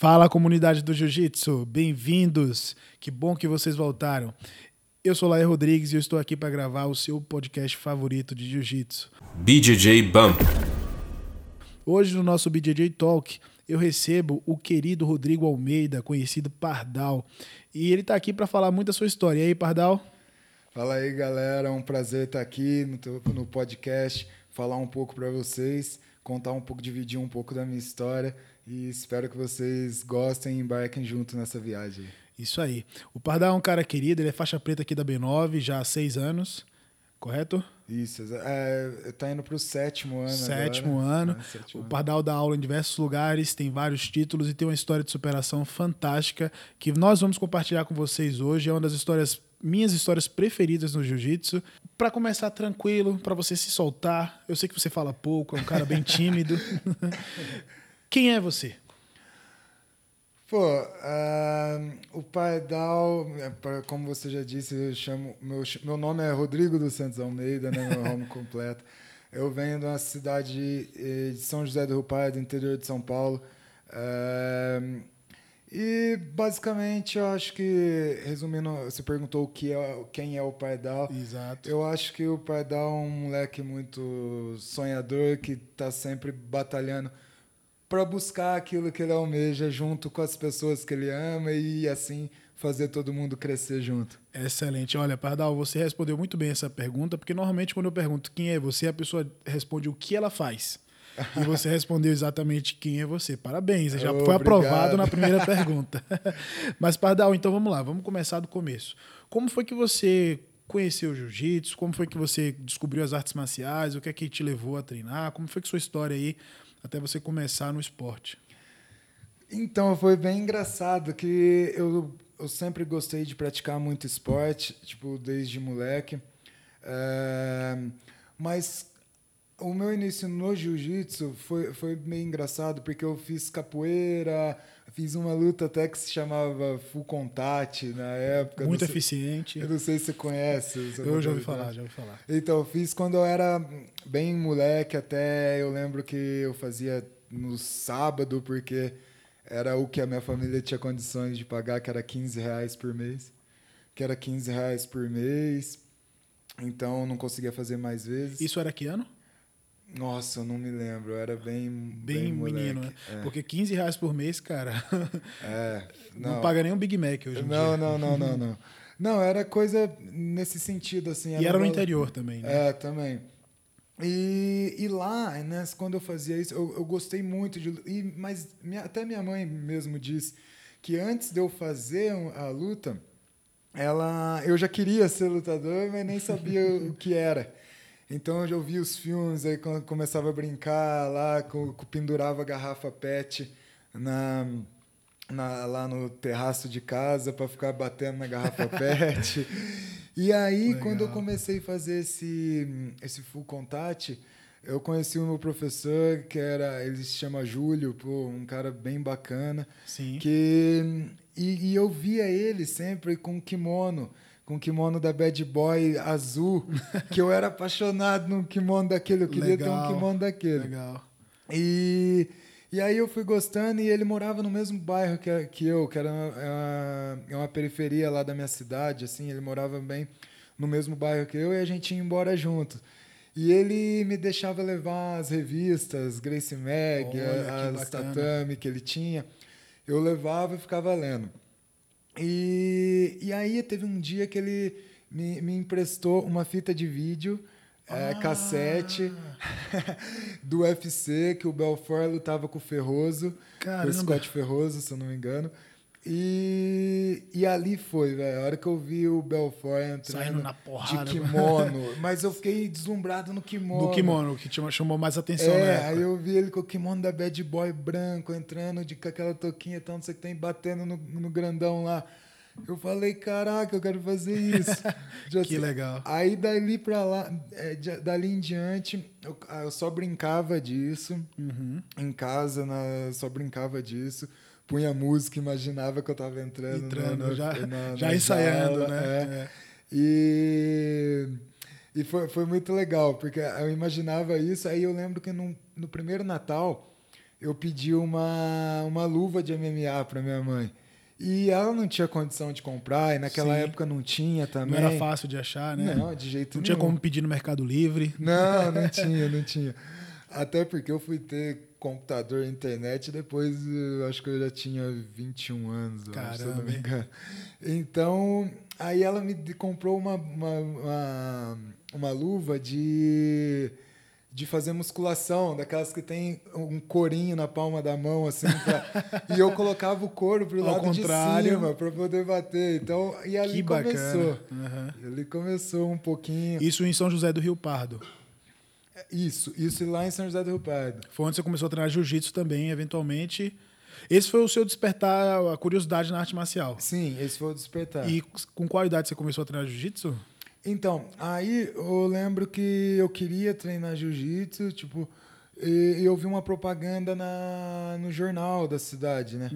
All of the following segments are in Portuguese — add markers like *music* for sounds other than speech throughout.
Fala comunidade do Jiu-Jitsu, bem-vindos. Que bom que vocês voltaram. Eu sou Laia Rodrigues e eu estou aqui para gravar o seu podcast favorito de Jiu-Jitsu. BJJ Bump. Hoje no nosso BJJ Talk eu recebo o querido Rodrigo Almeida, conhecido Pardal, e ele está aqui para falar muito da sua história. E aí, Pardal? Fala aí, galera. É um prazer estar aqui no, podcast, falar um pouco para vocês, contar um pouco, dividir um pouco da minha história e espero que vocês gostem e embarquem junto nessa viagem. Isso aí. O Pardal é um cara querido, ele é faixa preta aqui da B9 já há seis anos, correto? Isso, é, tá indo pro sétimo ano Sétimo agora. ano. É, sétimo o ano. Pardal dá aula em diversos lugares, tem vários títulos e tem uma história de superação fantástica que nós vamos compartilhar com vocês hoje. É uma das histórias, minhas histórias preferidas no jiu-jitsu. Para começar tranquilo, para você se soltar. Eu sei que você fala pouco, é um cara bem tímido. *laughs* Quem é você? Pô, ah, o Pardal, é, pra- como você já disse, eu chamo, meu, meu nome é Rodrigo dos Santos Almeida, né, meu nome *laughs* completo. Eu venho de uma cidade eh, de São José do Rio Pardo, interior de São Paulo. Ah, e basicamente eu acho que, resumindo, você perguntou o que é, quem é o Pardal. Exato. Eu acho que o Pardal é um moleque muito sonhador que está sempre batalhando para buscar aquilo que ele almeja junto com as pessoas que ele ama e assim fazer todo mundo crescer junto. Excelente. Olha, Pardal, você respondeu muito bem essa pergunta, porque normalmente quando eu pergunto quem é você, a pessoa responde o que ela faz. E você *laughs* respondeu exatamente quem é você. Parabéns, já foi Obrigado. aprovado na primeira *laughs* pergunta. *laughs* Mas, Pardal, então vamos lá, vamos começar do começo. Como foi que você conheceu o jiu-jitsu? Como foi que você descobriu as artes marciais? O que é que te levou a treinar? Como foi que sua história aí até você começar no esporte? Então, foi bem engraçado que eu, eu sempre gostei de praticar muito esporte, tipo, desde moleque. É, mas o meu início no jiu-jitsu foi, foi meio engraçado, porque eu fiz capoeira, fiz uma luta até que se chamava Full Contact na época. Muito sei- eficiente. Eu não sei se você conhece. você Eu já ouvi falar, já ouvi falar. Então, eu fiz quando eu era bem moleque, até eu lembro que eu fazia no sábado, porque era o que a minha família tinha condições de pagar, que era 15 reais por mês. Que era 15 reais por mês. Então, não conseguia fazer mais vezes. Isso era que ano? Nossa, eu não me lembro. Eu era bem, Bem, moleque. menino, né? É. Porque 15 reais por mês, cara, *laughs* É, não, paga nem um Big Mac hoje em Não, dia. não, não, não, não. Não, era coisa nesse sentido, assim. E era no valor- interior também, né? É, também. E, e lá, né, quando eu fazia isso, eu, eu gostei muito de. E, mas minha- até minha mãe mesmo disse que antes de eu fazer a luta, ela, eu já queria ser lutador, mas nem sabia o que era. Então eu já ouvia os filmes, aí quando começava a brincar lá, com, com- pendurava a garrafa PET na, na- lá no terraço de casa para ficar batendo na garrafa *laughs* PET. E aí, Legal. quando eu comecei a fazer esse, esse full contact, eu conheci o meu professor, que era, ele se chama Júlio, pô, um cara bem bacana. Sim. Que, e, e eu via ele sempre com kimono, com kimono da Bad Boy azul, *laughs* que eu era apaixonado num kimono daquele, eu queria ter um Legal, kimono daquele. Legal. E, e aí eu fui gostando e ele morava no mesmo bairro que, que eu, que era uma, é uma, é uma periferia lá da minha cidade, assim, ele morava bem no mesmo bairro que eu e a gente ia embora junto. E ele me deixava levar as revistas, Gracie Mag, Olha, as tatame que ele tinha. Eu levava e ficava lendo. E, e aí teve um dia que ele me, me emprestou uma fita de vídeo, é, Ah. cassete, *laughs* do UFC, que o Belfort lutava com o Ferroso, com Caramba. o Scott Ferroso, se eu não me engano. E, e ali foi, velho. A hora que eu vi o Belfort entrando Saindo na porrada. de kimono. *laughs* mas eu fiquei deslumbrado no kimono. No kimono, que te chamou mais atenção, né? aí eu vi ele com o kimono da Bad Boy branco, entrando de, com aquela toquinha e tal, não sei o que tem, batendo no, no grandão lá. Eu falei, caraca, eu quero fazer isso. *laughs* Que sei. legal. Aí dali pra lá, é, dali em diante, eu, ah, eu só brincava disso. Uhum. Em casa, na, só brincava disso. Punha música, imaginava que eu tava entrando. Entrando, na- já- *laughs* na- já na ensaiando, né? é. É. E, e foi, foi muito legal, porque eu imaginava isso. Aí eu lembro que no, no primeiro Natal eu pedi uma, uma luva de MMA para minha mãe. E ela não tinha condição de comprar, e naquela Sim. época não tinha também. Não era fácil de achar, né? Não, de jeito Não nenhum. tinha como pedir no Mercado Livre. Não, não *laughs* tinha, não tinha. Até porque eu fui ter computador e internet depois, eu acho que eu já tinha 21 anos, acho, se eu não Caramba, me engano. Então, aí ela me comprou uma, uma, uma, uma luva de, de fazer musculação, daquelas que tem um corinho na palma da mão, assim, pra- *laughs* e eu colocava o couro pro Ao lado contrário. de cima para poder bater. Então, e ali Que começou. Aham. Ali começou um pouquinho. Isso em São José do Rio Pardo. Isso, isso lá em São José do Rio Pardo. Foi onde você começou a treinar jiu-jitsu também, eventualmente. Esse foi o seu despertar a curiosidade na arte marcial. Sim, esse foi o despertar. E com qual idade você começou a treinar jiu-jitsu? Então, aí eu lembro que eu queria treinar jiu-jitsu, tipo, e eu vi uma propaganda na, no jornal da cidade, né?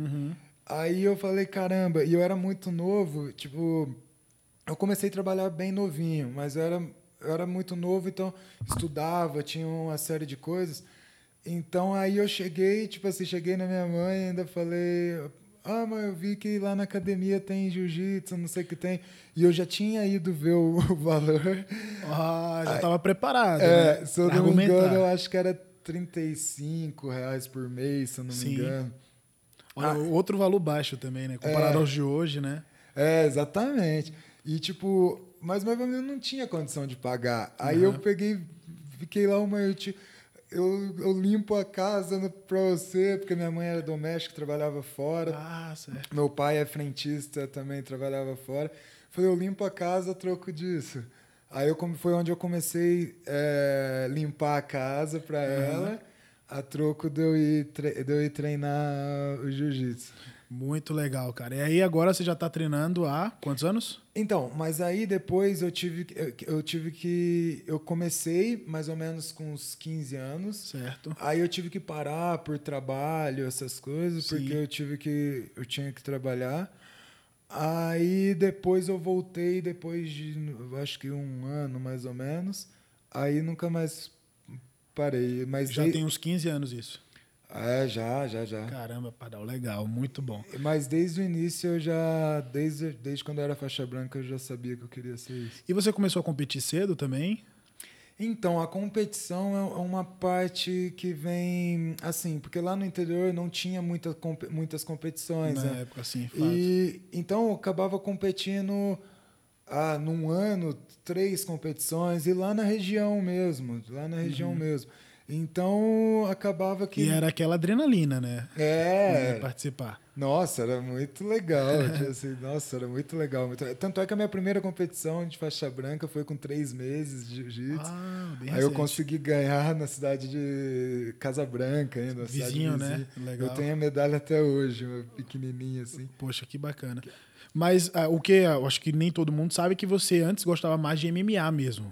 Aí eu falei, caramba, e eu era muito novo, tipo, eu comecei a trabalhar bem novinho, mas eu era, eu era muito novo, então estudava, tinha uma série de coisas. Então aí eu cheguei, tipo assim, cheguei na minha mãe e ainda falei, ah, mãe, eu vi que lá na academia tem jiu-jitsu, não sei o que tem. E eu já tinha ido ver o, o valor. Ah, já estava preparado. É, né? se eu não me engano, eu acho que era 35 reais por mês, se eu não Sim. me engano. Olha, Outro valor baixo também, né? Comparado É. aos de hoje, né? É, exatamente. E tipo, mas meu amigo não tinha condição de pagar. Aí eu peguei, fiquei lá uma eu, te- eu, eu limpo a casa pra você, porque minha mãe era doméstica, trabalhava fora. Ah, certo. Meu pai é frentista, também trabalhava fora. Falei, eu limpo a casa troco disso. Aí eu, foi onde eu comecei a limpar a casa para ela, a troco de eu ir, de eu ir treinar o jiu-jitsu. Muito legal, cara. E aí agora você já tá treinando há quantos anos? Então, mas aí depois eu tive, que- eu, eu tive que. Eu comecei mais ou menos com uns 15 anos. Certo. Aí eu tive que parar por trabalho, essas coisas, Sim. porque eu tive que. Eu tinha que trabalhar. Aí depois eu voltei, depois de acho que um ano mais ou menos. Aí nunca mais parei. Mas Já de- tem uns 15 anos isso. É, já, já, já. Caramba, Padal, legal, muito bom. Mas desde o início eu já. Desde, desde quando eu era faixa branca eu já sabia que eu queria ser isso. E você começou a competir cedo também? Então, a competição é uma parte que vem assim, porque lá no interior não tinha muita, muitas competições. Na né? época, assim, fato. E então eu acabava competindo ah, num ano, três competições, e lá na região mesmo, lá na região mesmo. Então acabava que. E era aquela adrenalina, né? É, Participar. nossa, era muito legal. assim, *laughs* nossa, era muito legal. muito- Tanto é que a minha primeira competição de faixa branca foi com três meses de jiu-jitsu. Ah, Aí eu recente. consegui ganhar na cidade de Casa Branca ainda. Vizinho, né? Legal. Eu tenho a medalha até hoje, uma pequenininha assim. Poxa, que bacana. Mas ah, o que eu acho que nem todo mundo sabe é que você antes gostava mais de MMA mesmo.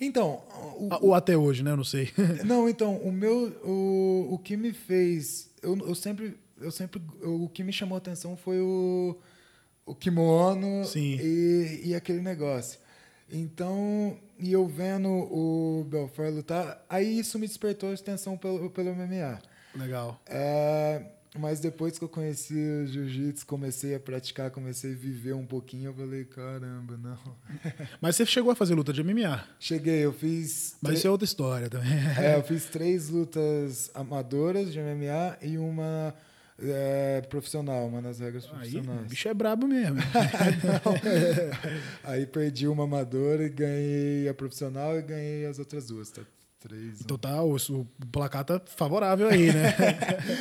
Então, o, Ah, Ou até hoje, né? Eu não sei. *laughs* não, então, o meu, o, o que me fez, eu, eu sempre, eu sempre, o que me chamou a atenção foi o, o kimono Sim. E, e aquele negócio. Então, e eu vendo o Belfort lutar, aí isso me despertou a atenção pelo, pelo MMA. Legal. É, mas depois que eu conheci o jiu-jitsu, comecei a praticar, comecei a viver um pouquinho, eu falei, caramba, não. *laughs* Mas você chegou a fazer luta de MMA. Cheguei, eu fiz. Mas isso é outra história também. É, eu *laughs* fiz três lutas amadoras de MMA e uma é, profissional, uma nas regras Aí, o profissionais. bicho é brabo mesmo. *laughs* Aí perdi uma amadora e ganhei a profissional e ganhei as outras duas. Tá? Três. Então tá, o, o placar tá favorável aí, né?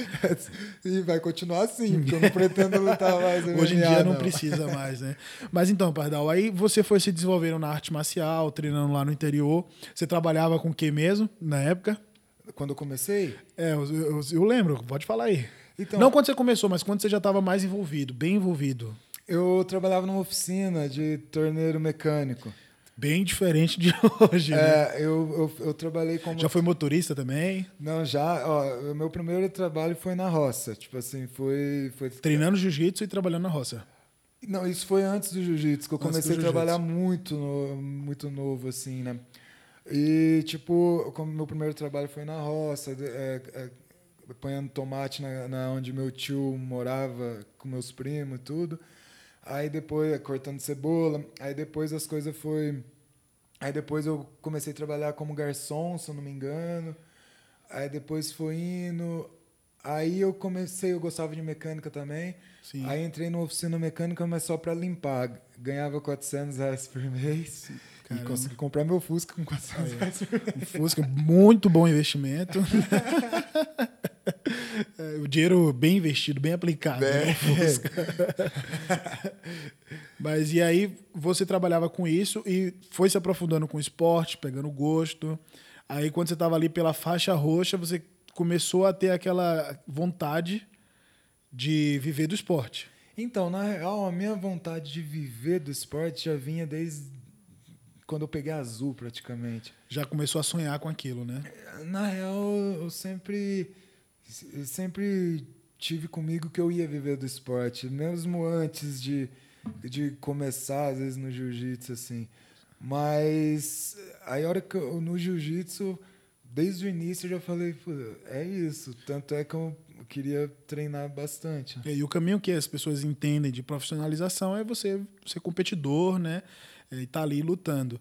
*laughs* e vai continuar assim, porque eu não pretendo lutar mais *laughs* Hoje em dia não, precisa mais, né? Mas então, Pardal, aí você foi se desenvolvendo na arte marcial, treinando lá no interior. Você trabalhava com o que mesmo, na época? Quando eu comecei, É, eu, eu- eu lembro, pode falar aí. Então- Não quando você começou, mas quando você já estava mais envolvido, bem envolvido. eu trabalhava numa oficina de torneiro mecânico. Bem diferente de *laughs* hoje, né? É, eu, eu, eu trabalhei como. Já foi motorista também? Não, já. Ó, o meu primeiro trabalho foi na roça. Tipo assim, foi. foi... Treinando jiu-jitsu e trabalhando na roça. Não, isso foi antes do jiu-jitsu, que eu Antes comecei a trabalhar muito, no- muito novo, assim, né? E, tipo, como meu primeiro trabalho foi na roça, é, é, apanhando tomate na, na onde meu tio morava com meus primos e tudo. Aí depois cortando cebola. Aí depois as coisas foi. Aí depois eu comecei a trabalhar como garçom, se eu não me engano. Aí depois foi indo. Aí eu comecei, eu gostava de mecânica também. Sim. Aí entrei na oficina mecânica, mas só para limpar. Ganhava 400 reais por mês. E Caramba. consegui comprar meu Fusca com 400 reais por mês. Um Fusca, muito bom investimento. *laughs* É, o dinheiro bem investido, bem aplicado. É. né. *laughs* Mas e aí você trabalhava com isso e foi se aprofundando com o esporte, pegando gosto. Aí quando você estava ali pela faixa roxa, você começou a ter aquela vontade de viver do esporte. Então, na real, a minha vontade de viver do esporte já vinha desde quando eu peguei azul, praticamente. Já começou a sonhar com aquilo, né? Na real, eu sempre, sempre tive comigo que eu ia viver do esporte, mesmo antes de, de começar, às vezes, no jiu-jitsu, assim. Mas aí, a hora que eu, no jiu-jitsu, desde o início, eu já falei, "Pô, é isso. Tanto é que eu queria treinar bastante. E o caminho que as pessoas entendem de profissionalização é você ser competidor, né? E tá ali lutando.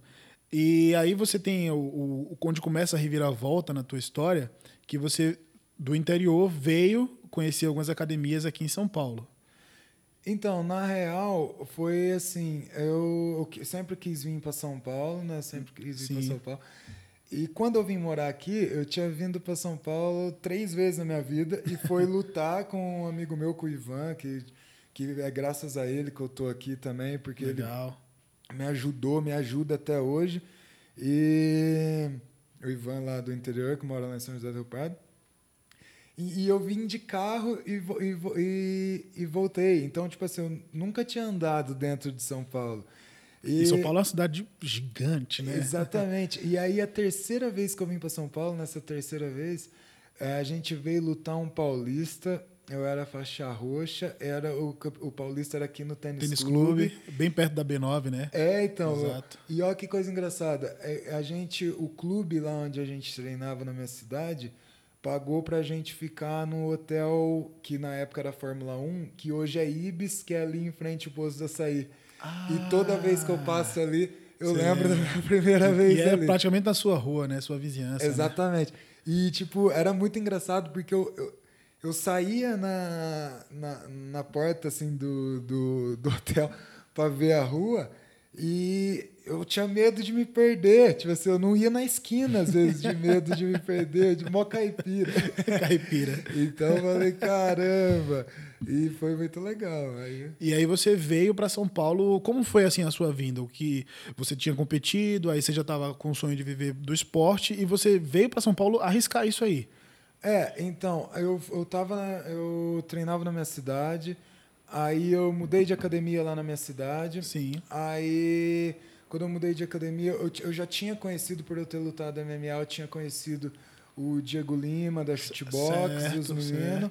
E aí você tem o, o onde começa a reviravolta na tua história, que você do interior veio conhecer algumas academias aqui em São Paulo. Então, na real, foi assim, eu, eu sempre quis vir para São Paulo, né? Sempre quis vir para. São Paulo. E quando eu vim morar aqui, eu tinha vindo para São Paulo três vezes na minha vida e foi *laughs* lutar com um amigo meu, com o Ivan, que, que é graças a ele que eu tô aqui também, porque ele Legal. me ajudou, me ajuda até hoje. E o Ivan lá do interior, que mora lá em São José do Rio Pardo. E, e eu vim de carro e, e, e, voltei. Então, tipo assim, eu nunca tinha andado dentro de São Paulo. E São Paulo é uma cidade gigante, né? Exatamente. E aí, a terceira vez que eu vim para São Paulo, nessa terceira vez, eh, a gente veio lutar um paulista. Eu era faixa roxa, era o, o paulista era aqui no Tênis, Tênis Clube. Clube, bem perto da B9, né? É, então. Exato. E olha que coisa engraçada. É, A gente, o clube lá onde a gente treinava na minha cidade, pagou pra gente ficar no hotel que na época era Fórmula 1, que hoje é Ibis, que é ali em frente ao posto do açaí. e toda vez que eu passo ali, eu lembro da minha *laughs* primeira vez E é ali. praticamente na sua rua, né? Sua vizinhança. né? Exatamente. E, tipo, era muito engraçado porque eu, eu, eu saía na, na, na porta, assim, do, do, do *laughs* hotel pra ver a rua e eu tinha medo de me perder. Tipo assim, eu não ia na esquina, às vezes, de medo de me perder, de mó caipira. *laughs* Caipira. Então, eu falei, caramba! E foi muito legal. Aí... E aí você veio para São Paulo. Como foi assim a sua vinda? O que você tinha competido, aí você já estava com o sonho de viver do esporte e você veio para São Paulo arriscar isso aí. É, então, eu, eu tava. Eu treinava na minha cidade, aí eu mudei de academia lá na minha cidade. Sim. Aí, quando eu mudei de academia, eu, eu já tinha conhecido, por eu ter lutado MMA, eu tinha conhecido o Diego Lima, da Shootbox, e os meninos,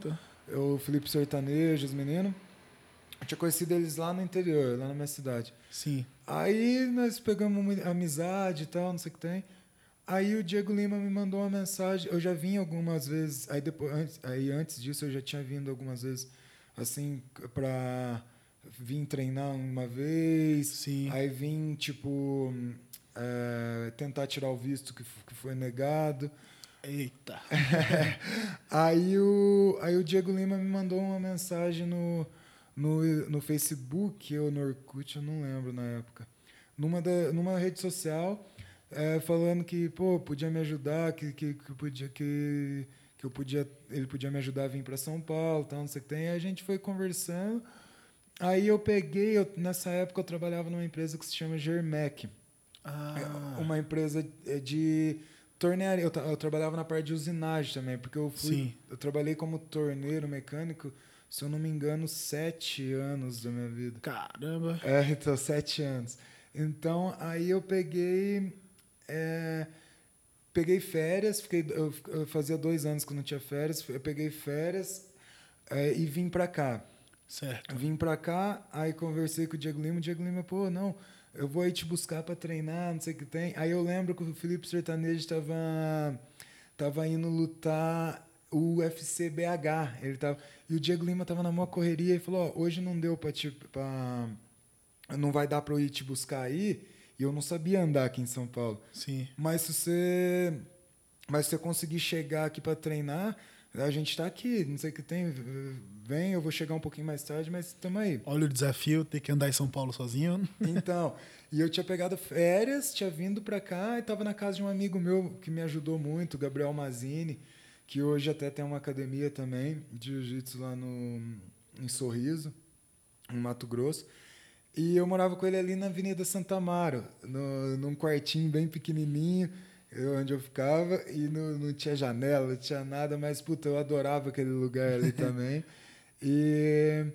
o Felipe Sertanejo, os meninos. Eu tinha conhecido eles lá no interior, lá na minha cidade. Sim. Aí nós pegamos uma amizade e tal, não sei o que tem. Aí o Diego Lima me mandou uma mensagem. Eu já vim algumas vezes. Aí depois, antes, aí antes disso eu já tinha vindo algumas vezes, assim, pra vir treinar uma vez. Sim. Aí vim tipo eh, tentar tirar o visto que, que foi negado. Eita. *laughs* aí, o, aí o Diego Lima me mandou uma mensagem no, no, no Facebook ou no Orkut, eu não lembro na época. Numa, da, numa rede social, eh, falando que, pô, podia me ajudar, que, que, que, podia, que, que eu podia, ele podia me ajudar a vir para São Paulo, tal, não sei o que tem. Aí a gente foi conversando. Aí eu peguei, eu, nessa época eu trabalhava numa empresa que se chama Germec. Ah, É uma empresa eh, de tornearia. Eu, eu trabalhava na parte de usinagem também, porque eu fui. Sim. Eu trabalhei como torneiro mecânico, se eu não me engano, sete anos da minha vida. caramba. É, então, sete anos. Então, aí eu peguei. é, peguei férias, fiquei, eu, eu fazia dois anos que eu não tinha férias, eu peguei férias é, e vim pra cá. Certo. Vim pra cá, aí conversei com o Diego Lima. O Diego Lima, pô, não, eu vou aí te buscar pra treinar, não sei o que tem. Aí eu lembro que o Felipe Sertanejo tava, tava indo lutar o UFC BH. Ele tava, e o Diego Lima tava na maior correria e falou: ó, hoje não deu para te. Pra, não vai dar para eu ir te buscar aí. E eu não sabia andar aqui em São Paulo. Sim. Mas se você, mas se você conseguir chegar aqui para treinar, a gente está aqui. Não sei o que tem. Vem, eu vou chegar um pouquinho mais tarde, mas estamos aí. Olha o desafio, ter que andar em São Paulo sozinho. *laughs* Então, e eu tinha pegado férias, tinha vindo para cá e estava na casa de um amigo meu que me ajudou muito, Gabriel Mazini, que hoje até tem uma academia também de jiu-jitsu lá no, em Sorriso, em Mato Grosso. E eu morava com ele ali na Avenida Santa Amaro, no, num quartinho bem pequenininho, onde eu ficava, e no, não tinha janela, não tinha nada, mas, puta, eu adorava aquele lugar ali *laughs* também. E,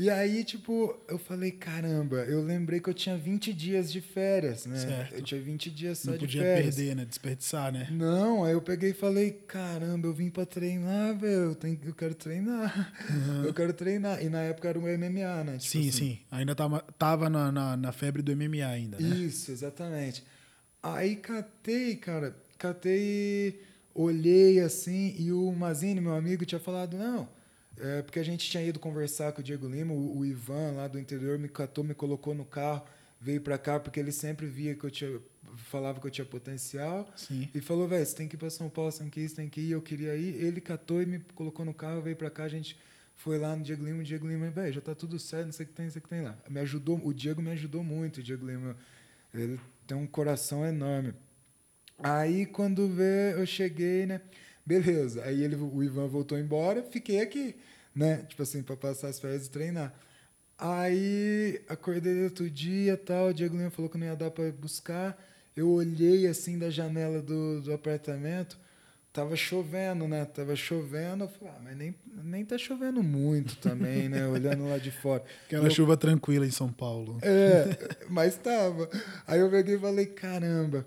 e aí, tipo, eu falei, caramba, eu lembrei que eu tinha 20 dias de férias, né? Certo. Eu tinha 20 dias só Não de podia férias. perder, né? Desperdiçar, né? Não, aí eu peguei e falei, caramba, eu vim pra treinar, velho, eu, tenho- eu quero treinar, eu quero treinar. E na época era um MMA, né? Tipo sim, assim. sim. Ainda tava, tava na, na, na febre do MMA ainda, né? Isso, exatamente. Aí catei, cara, catei, olhei assim, e o Mazini, meu amigo, tinha falado, não, é porque a gente tinha ido conversar com o Diego Lima, o, o Ivan lá do interior me catou, me colocou no carro, veio pra cá, porque ele sempre via que eu tinha, falava que eu tinha potencial, Sim. e falou, velho, você tem que ir pra São Paulo, você tem que ir, você tem que ir, eu queria ir, ele catou e me colocou no carro, veio pra cá, a gente foi lá no Diego Lima, o Diego Lima, velho, já tá tudo certo, não sei o que tem, não sei o que tem lá. Me ajudou, o Diego me ajudou muito, o Diego Lima, ele tem um coração enorme. Aí quando vê, eu cheguei, né? Beleza. Aí ele, o Ivan voltou embora, fiquei aqui, né? Tipo assim, para passar as férias e treinar. Aí acordei outro dia, tal, o Diego Lima falou que não ia dar para buscar. Eu olhei assim da janela do, do apartamento, tava chovendo, né? Tava chovendo, eu falei, ah, mas nem, nem tá chovendo muito também, né? *laughs* Olhando lá de fora. Aquela Eu- chuva tranquila em São Paulo. é, *laughs* mas tava. Aí eu peguei e falei, caramba,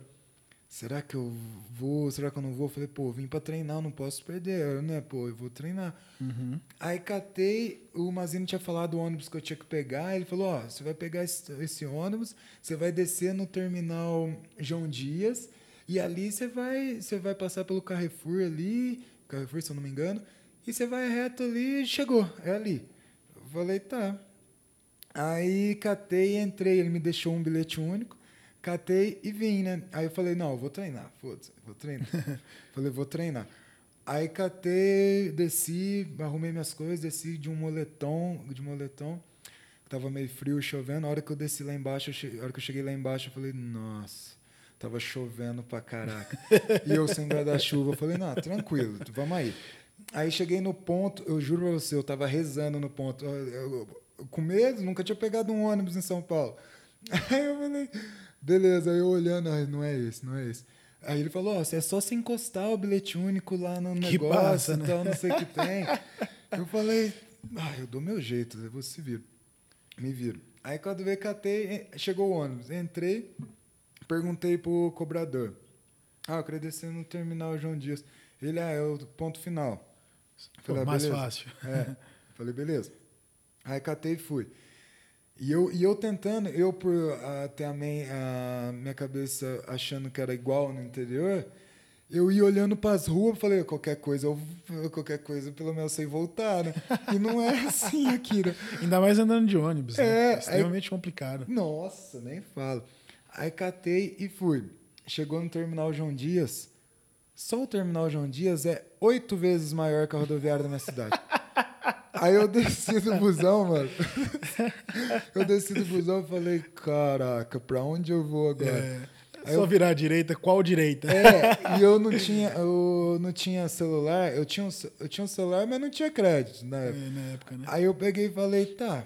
será que eu vou? Será que eu não vou? Falei, pô, vim pra treinar, eu não posso perder, né? Pô, eu vou treinar. Uhum. Aí catei, o Mazino tinha falado o ônibus que eu tinha que pegar. Ele falou: Ó, você vai pegar esse, esse ônibus, você vai descer no terminal João Dias, e ali você vai, você vai passar pelo Carrefour ali, Carrefour, se eu não me engano, e você vai reto ali e chegou, é ali. Eu falei: tá. Aí catei e entrei, ele me deixou um bilhete único. Catei e vim, né? Aí eu falei, não, eu vou treinar, foda-se, vou treinar. *laughs* falei, vou treinar. Aí catei, desci, arrumei minhas coisas, desci de um moletom, de moletom, tava meio frio, chovendo. A hora que eu desci lá embaixo, che- a hora que eu cheguei lá embaixo, eu falei, nossa, tava chovendo pra caraca. *laughs* e eu sem guarda-chuva, eu falei, não, tranquilo, vamos aí. Aí cheguei no ponto, eu juro pra você, eu tava rezando no ponto. Eu- eu- eu- com medo, nunca tinha pegado um ônibus em São Paulo. *laughs* Aí eu falei, beleza, eu olhando, "Ai, não é esse, não é esse. Aí ele falou, ó, é só se encostar o bilhete único lá no Que negócio, passa, né? então não sei o que tem. *laughs* Eu falei, ah, eu dou meu jeito, você se vira. Me viro. Aí quando veio, catei, chegou o ônibus, entrei, perguntei pro cobrador. Ah, eu descer no terminal João Dias. Ele, ah, é o ponto final. Pô, Falei, ah, mais beleza. fácil. É. Falei, beleza. Aí catei e fui. E eu, e eu tentando, eu por ter a, a minha cabeça achando que era igual no interior, eu ia olhando para as ruas falei, qualquer coisa, eu, qualquer coisa, pelo menos eu sei voltar, né? E não é *laughs* assim né? Ainda mais andando de ônibus. né? É, É extremamente complicado. Nossa, nem falo. Aí catei e fui. Chegou no terminal João Dias. Só o terminal João Dias é oito vezes maior que a rodoviária da minha cidade. *laughs* Aí eu desci do busão, mano. *laughs* Eu desci do busão e falei, caraca, pra onde eu vou agora? É, Aí só eu- virar à direita, qual direita? É, e eu não tinha, eu não tinha celular, eu tinha, um, eu tinha um celular, mas não tinha crédito na É, época. na época, né? Aí eu peguei e falei, tá,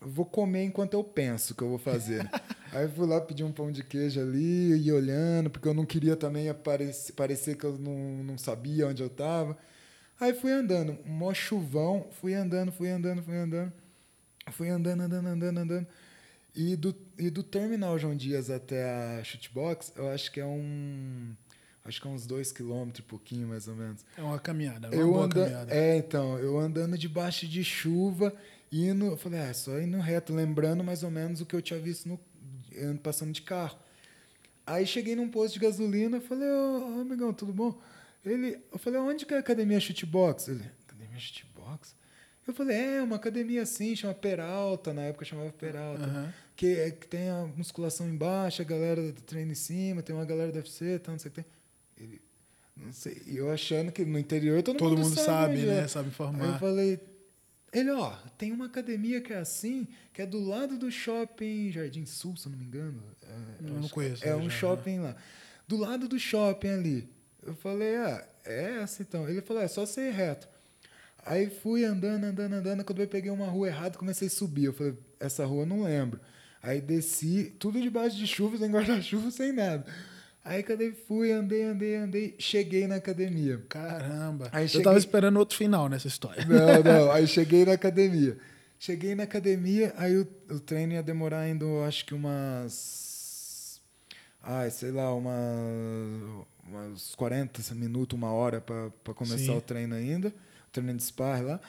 vou comer enquanto eu penso o que eu vou fazer. *laughs* Aí eu fui lá pedir um pão de queijo ali, e olhando, porque eu não queria também aparecer, parecer que eu não, não sabia onde eu tava. Aí fui andando, um mó chuvão, fui andando, fui andando, fui andando. Fui andando, andando, andando, andando. E do, e do terminal João Dias até a Shootbox, eu acho que é um. Acho que é uns dois quilômetros pouquinho, mais ou menos. É uma caminhada, é uma Eu boa anda... caminhada. É, então, eu andando debaixo de chuva, indo. Eu falei, ah, só indo reto, lembrando mais ou menos o que eu tinha visto no, ando passando de carro. Aí cheguei num posto de gasolina, falei, ô, ô, amigão, tudo bom? Ele, eu falei, onde que é a academia shootbox? Ele, academia shootbox? Eu falei, é, uma academia assim, chama Peralta, na época chamava Peralta. Aham. Que, é, que tem a musculação embaixo, a galera treina em cima, tem uma galera do UFC, tal, não sei o que tem. Ele, não sei, e eu achando que no interior todo, Todo mundo sabe, onde né? Sabe Aí eu informar. falei, ele, ó, tem uma academia que é assim, que é do lado do shopping Jardim Sul, se eu não me engano. É, não acho- conheço, É né, um já, shopping lá. Do lado do shopping ali. Eu falei, ah, é essa então. Ele falou, é só ser reto. Aí fui andando, andando, andando. Quando eu peguei uma rua errada, comecei a subir. Eu falei, essa rua eu não lembro. Aí desci, tudo debaixo de chuva, sem *laughs* guarda-chuva, sem nada. Aí eu fui, andei, andei, andei, cheguei na academia. Caramba. Aí Eu cheguei- tava esperando outro final nessa história. Não, não. *laughs* Aí cheguei na academia. Cheguei na academia, aí o, o treino ia demorar ainda, acho que umas. Ai, sei lá, uma, umas 40 minutos, uma hora para começar Sim. o treino ainda. O treino de spar lá.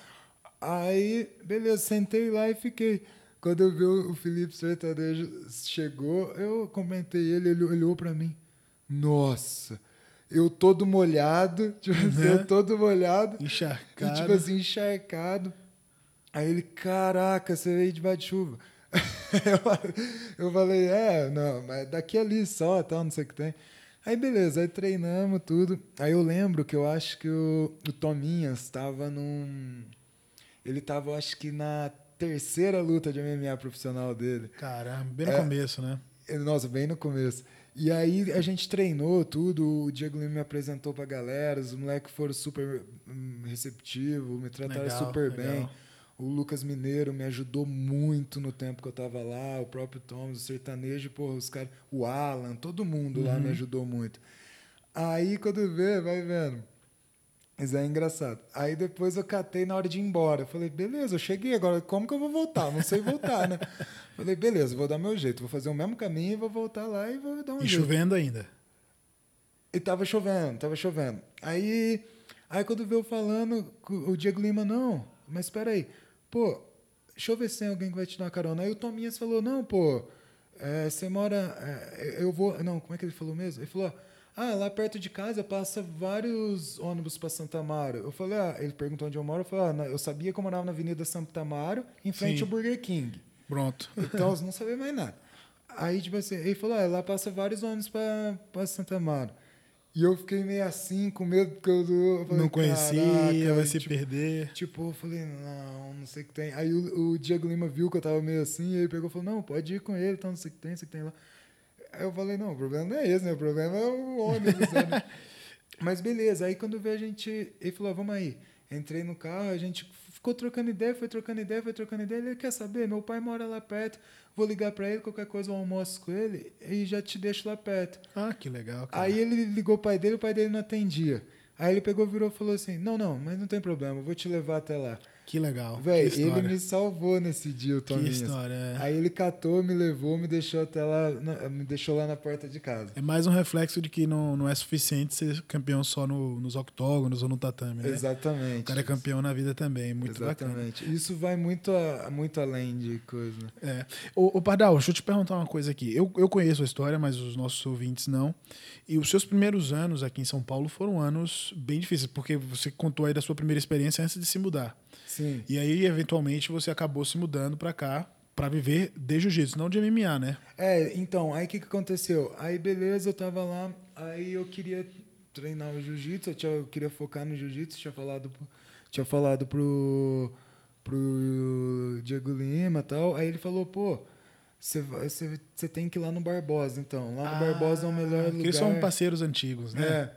Aí, beleza, sentei lá e fiquei. Quando eu vi o Felipe Sertanejo chegou, eu comentei ele, ele olhou para mim. Nossa, eu todo molhado, *laughs* tipo assim, Uhum. eu todo molhado. Encharcado. E, tipo assim, encharcado. Aí ele, caraca, você veio de chuva. *laughs* eu, eu falei, é, não, mas daqui ali só, tal, não sei o que tem. Aí beleza, aí treinamos tudo. Aí eu lembro que eu acho que o, o Tominhas estava num. Ele estava, eu acho que na terceira luta de MMA profissional dele. Caramba, bem no É. começo, né? Nossa, bem no começo. E aí a gente treinou tudo, o Diego Lima me apresentou pra galera, os moleques foram super hum, receptivos, me trataram Legal, super legal. bem. O Lucas Mineiro me ajudou muito no tempo que eu tava lá, o próprio Thomas, o sertanejo, porra, os caras, o Alan, todo mundo lá Uhum. me ajudou muito. Aí quando vê, vai vendo. Mas é engraçado. Aí depois eu catei na hora de ir embora. Eu falei, beleza, eu cheguei agora, como que eu vou voltar? Não sei voltar, né? *laughs* Falei, beleza, vou dar meu jeito, vou fazer o mesmo caminho, vou voltar lá e vou dar um E jeito. chovendo ainda. E tava chovendo, tava chovendo. Aí, aí quando veio falando, o Diego Lima, não, mas espera aí, pô, deixa eu ver se tem alguém que vai te dar uma carona. Aí o Tominhas falou, não, pô, é, você mora, é, eu vou, não, como é que ele falou mesmo? Ele falou, ah, lá perto de casa passa vários ônibus para Santa Amaro. Eu falei, ah, ele perguntou onde eu moro, eu falei, ah, eu sabia que eu morava na Avenida Santa Amaro, em frente Sim. ao Burger King. Pronto. *laughs* Então, eu não sabia mais nada. Aí, tipo assim, ele falou, ah, lá passa vários ônibus pra Santa Amaro. E eu fiquei meio assim, com medo, porque eu, eu falei, não conhecia, vai se tipo, perder. Tipo, eu falei, não, não sei o que tem. Aí o, o Diego Lima viu que eu tava meio assim, e ele pegou e falou, não, pode ir com ele, então não sei o que tem, não sei o que tem lá. Aí eu falei, não, o problema não é esse, né? O problema é o ônibus, né? *laughs* Mas beleza, aí quando veio a gente, ele falou, vamos aí. Entrei no carro, a gente ficou trocando ideia, foi trocando ideia, foi trocando ideia. Ele quer saber, meu pai mora lá perto, vou ligar pra ele, qualquer coisa eu almoço com ele e já te deixo lá perto. Ah, que legal, cara. Aí ele ligou o pai dele, o pai dele não atendia. Aí ele pegou, virou e falou assim: Não, não, mas não tem problema, eu vou te levar até lá. Que legal. Véi, que ele me salvou nesse dia, o Que Tominhas. história. é. Aí ele catou, me levou, me deixou até lá, na- me deixou lá na porta de casa. É mais um reflexo de que não, não é suficiente ser campeão só no- nos octógonos ou no tatame, né? Exatamente. O cara é campeão na vida também, muito bacana. Exatamente. Isso vai muito, a- muito além de coisa. É. Ô, ô, Pardal, deixa eu te perguntar uma coisa aqui. Eu, eu conheço a história, mas os nossos ouvintes não. E os seus primeiros anos aqui em São Paulo foram anos bem difíceis, porque você contou aí da sua primeira experiência antes de se mudar. Sim. E aí, eventualmente, você acabou se mudando pra cá pra viver de jiu-jitsu, não de MMA, né? É, então, aí o que, que aconteceu? Aí, beleza, eu tava lá, aí eu queria treinar o jiu-jitsu, eu, tinha- eu queria focar no jiu-jitsu, tinha falado, pro- tinha falado pro, pro Diego Lima e tal. Aí ele falou, pô, você tem que ir lá no Barbosa, então. Lá no Barbosa é o melhor Ah, lugar. porque Eles são parceiros antigos, né?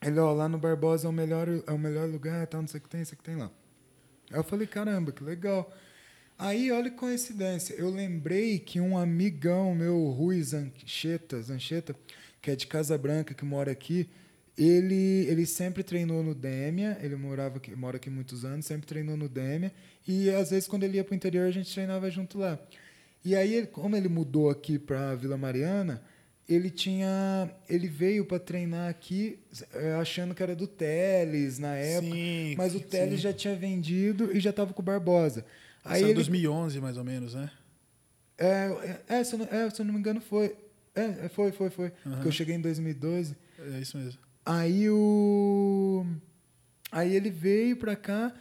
É. Ele, ó, lá no Barbosa é o melhor, é o melhor lugar, tal, não sei o que tem, não sei o que tem lá. Aí eu falei, caramba, que legal. Aí, olha que coincidência, eu lembrei que um amigão meu, Rui Zancheta, Zancheta, que é de Casa Branca, que mora aqui, ele, ele sempre treinou no Dêmia, ele morava aqui, mora aqui muitos anos, sempre treinou no Dêmia, e às vezes quando ele ia para o interior a gente treinava junto lá. E aí, ele- como ele mudou aqui para Vila Mariana, ele tinha, ele veio para treinar aqui eh, achando que era do Teles na época, Sim, mas o. Teles já tinha vendido e já estava com o Barbosa. Aí Aí ele, 2011, mais ou menos, né? é, é, é, se, eu não, é, se eu não me engano foi, é, é, foi, foi, foi, Aham. porque eu cheguei em 2012. É isso mesmo. Aí o. Aí ele veio pra cá,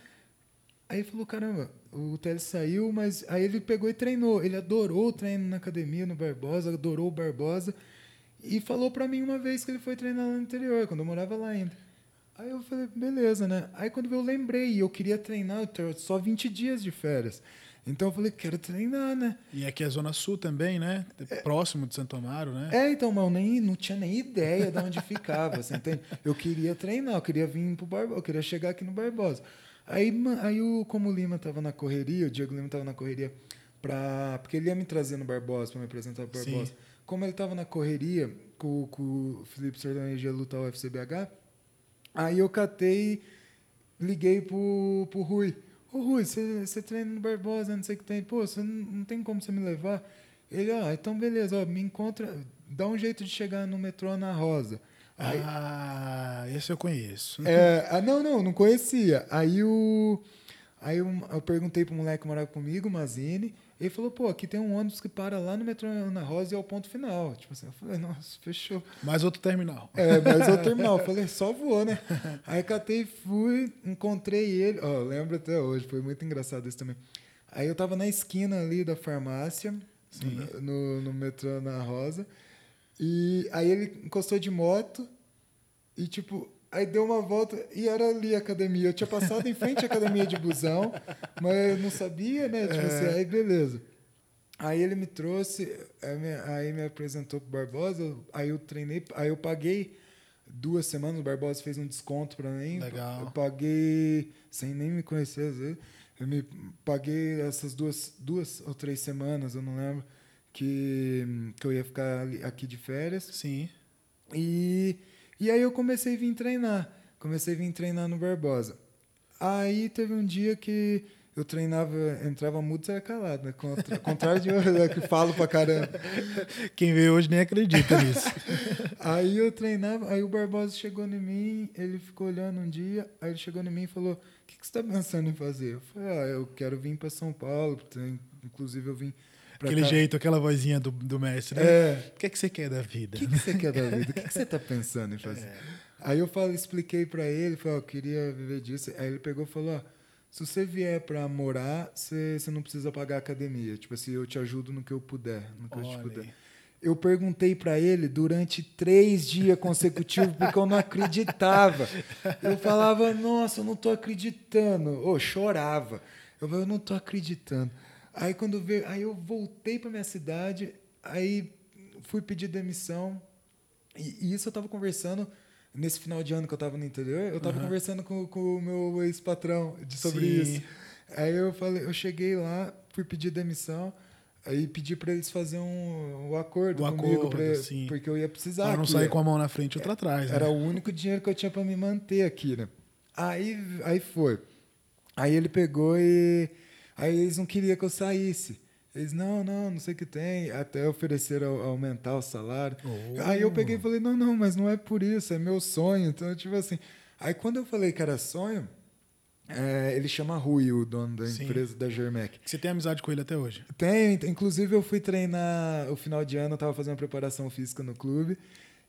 aí falou: caramba, o Teles saiu, mas aí ele pegou e treinou. Ele adorou o treino na academia, no Barbosa, adorou o Barbosa. E falou pra mim uma vez que ele foi treinar lá no interior, quando eu morava lá ainda. Aí eu falei, beleza, né? Aí quando eu lembrei, eu queria treinar, eu tenho só 20 dias de férias. Então eu falei, quero treinar, né? E aqui é Zona Sul também, né? Próximo de Santo Amaro, né? É, então, mas eu nem, não tinha nem ideia de onde ficava, você entende? Eu queria treinar, eu queria vir pro Barbosa, eu queria chegar aqui no Barbosa. Aí, aí o, como o Lima tava na correria, o Diego Lima tava na correria, pra, porque ele ia me trazer no Barbosa, para me apresentar pro Sim. Como ele tava na correria com, com o Felipe Sertanejo ia lutar o UFCBH, aí eu catei, liguei pro, pro Rui. Ô Rui, você treina no Barbosa, não sei o que tem. Pô, você não, não tem como você me levar? Ele, ah, então beleza, ó, me encontra, dá um jeito de chegar no metrô na Rosa. Aí, Ah, esse eu conheço. é, ah, não, não, não conhecia. Aí o. Aí eu, eu perguntei pro moleque que morava comigo, Mazini. Ele falou, pô, aqui tem um ônibus que para lá no metrô Ana Rosa e é o ponto final. Tipo assim, eu falei, nossa, fechou. Mais outro terminal. É, mas eu terminal. *laughs* Eu falei, só voou, né? Aí catei, fui, encontrei ele. Ó, eu lembro até hoje, foi muito engraçado isso também. Aí eu tava na esquina ali da farmácia, no, no metrô Ana Rosa. E aí ele encostou de moto e, tipo, aí deu uma volta e era ali a academia. Eu tinha passado em frente à academia de busão, mas eu não sabia, né? Tipo assim, aí beleza. Aí ele me trouxe, aí me, apresentou pro Barbosa, aí eu treinei, aí eu paguei duas semanas, o Barbosa fez um desconto pra mim. Legal. Eu paguei, sem nem me conhecer, às vezes, eu me paguei essas duas, duas ou três semanas, eu não lembro, que, que eu ia ficar aqui de férias. Sim. E, e aí eu comecei a vir treinar. Comecei a vir treinar no Barbosa. Aí teve um dia que eu treinava, entrava mudo e saia calado, né? Contra, contrário de eu, né, que falo pra caramba. Quem vê hoje nem acredita nisso. Aí eu treinava, aí o Barbosa chegou em mim, ele ficou olhando um dia, aí ele chegou em mim e falou: O que, que você está pensando em fazer? Eu falei: Ah, eu quero vir para São Paulo, inclusive eu vim Aquele cá. jeito, aquela vozinha do, do mestre, né? É. O que é que você quer da vida? O que, que você quer da vida? O que, que você está *laughs* pensando em fazer? Aí eu falei, expliquei para ele, falei, ó, eu queria viver disso. Aí ele pegou e falou, ó, se você vier para morar, você, você não precisa pagar academia. Tipo assim, eu te ajudo no que eu puder, no que eu te Olha puder. Eu perguntei para ele durante três dias consecutivos porque eu não acreditava. Eu falava, nossa, eu não tô acreditando. Ô, chorava. Eu falava, eu não tô acreditando. Aí quando veio, aí eu voltei para minha cidade, aí fui pedir demissão. E, e isso eu tava conversando nesse final de ano que eu tava no interior, eu tava Aham. conversando com, com o meu ex-patrão sobre Sim. isso. Aí eu falei, eu cheguei lá, fui pedir demissão, aí pedi para eles fazerem um, um acordo O comigo, acordo, pra- sim. porque eu ia precisar. Pra não sair com a mão na frente e outra atrás. né? Era o único dinheiro que eu tinha para me manter aqui, né? Aí, aí foi. Aí ele pegou e. Aí eles não queriam que eu saísse. Eles, não, não, não sei o que tem. Até ofereceram aumentar o salário. Oh. Aí eu peguei e falei, não, não, mas não é por isso, é meu sonho. Então, tipo assim. Aí quando eu falei que era sonho, é, ele chama Rui, o dono da Sim. empresa da Germec. Você tem amizade com ele até hoje? Tenho, inclusive eu fui treinar o final de ano, eu tava fazendo uma preparação física no clube.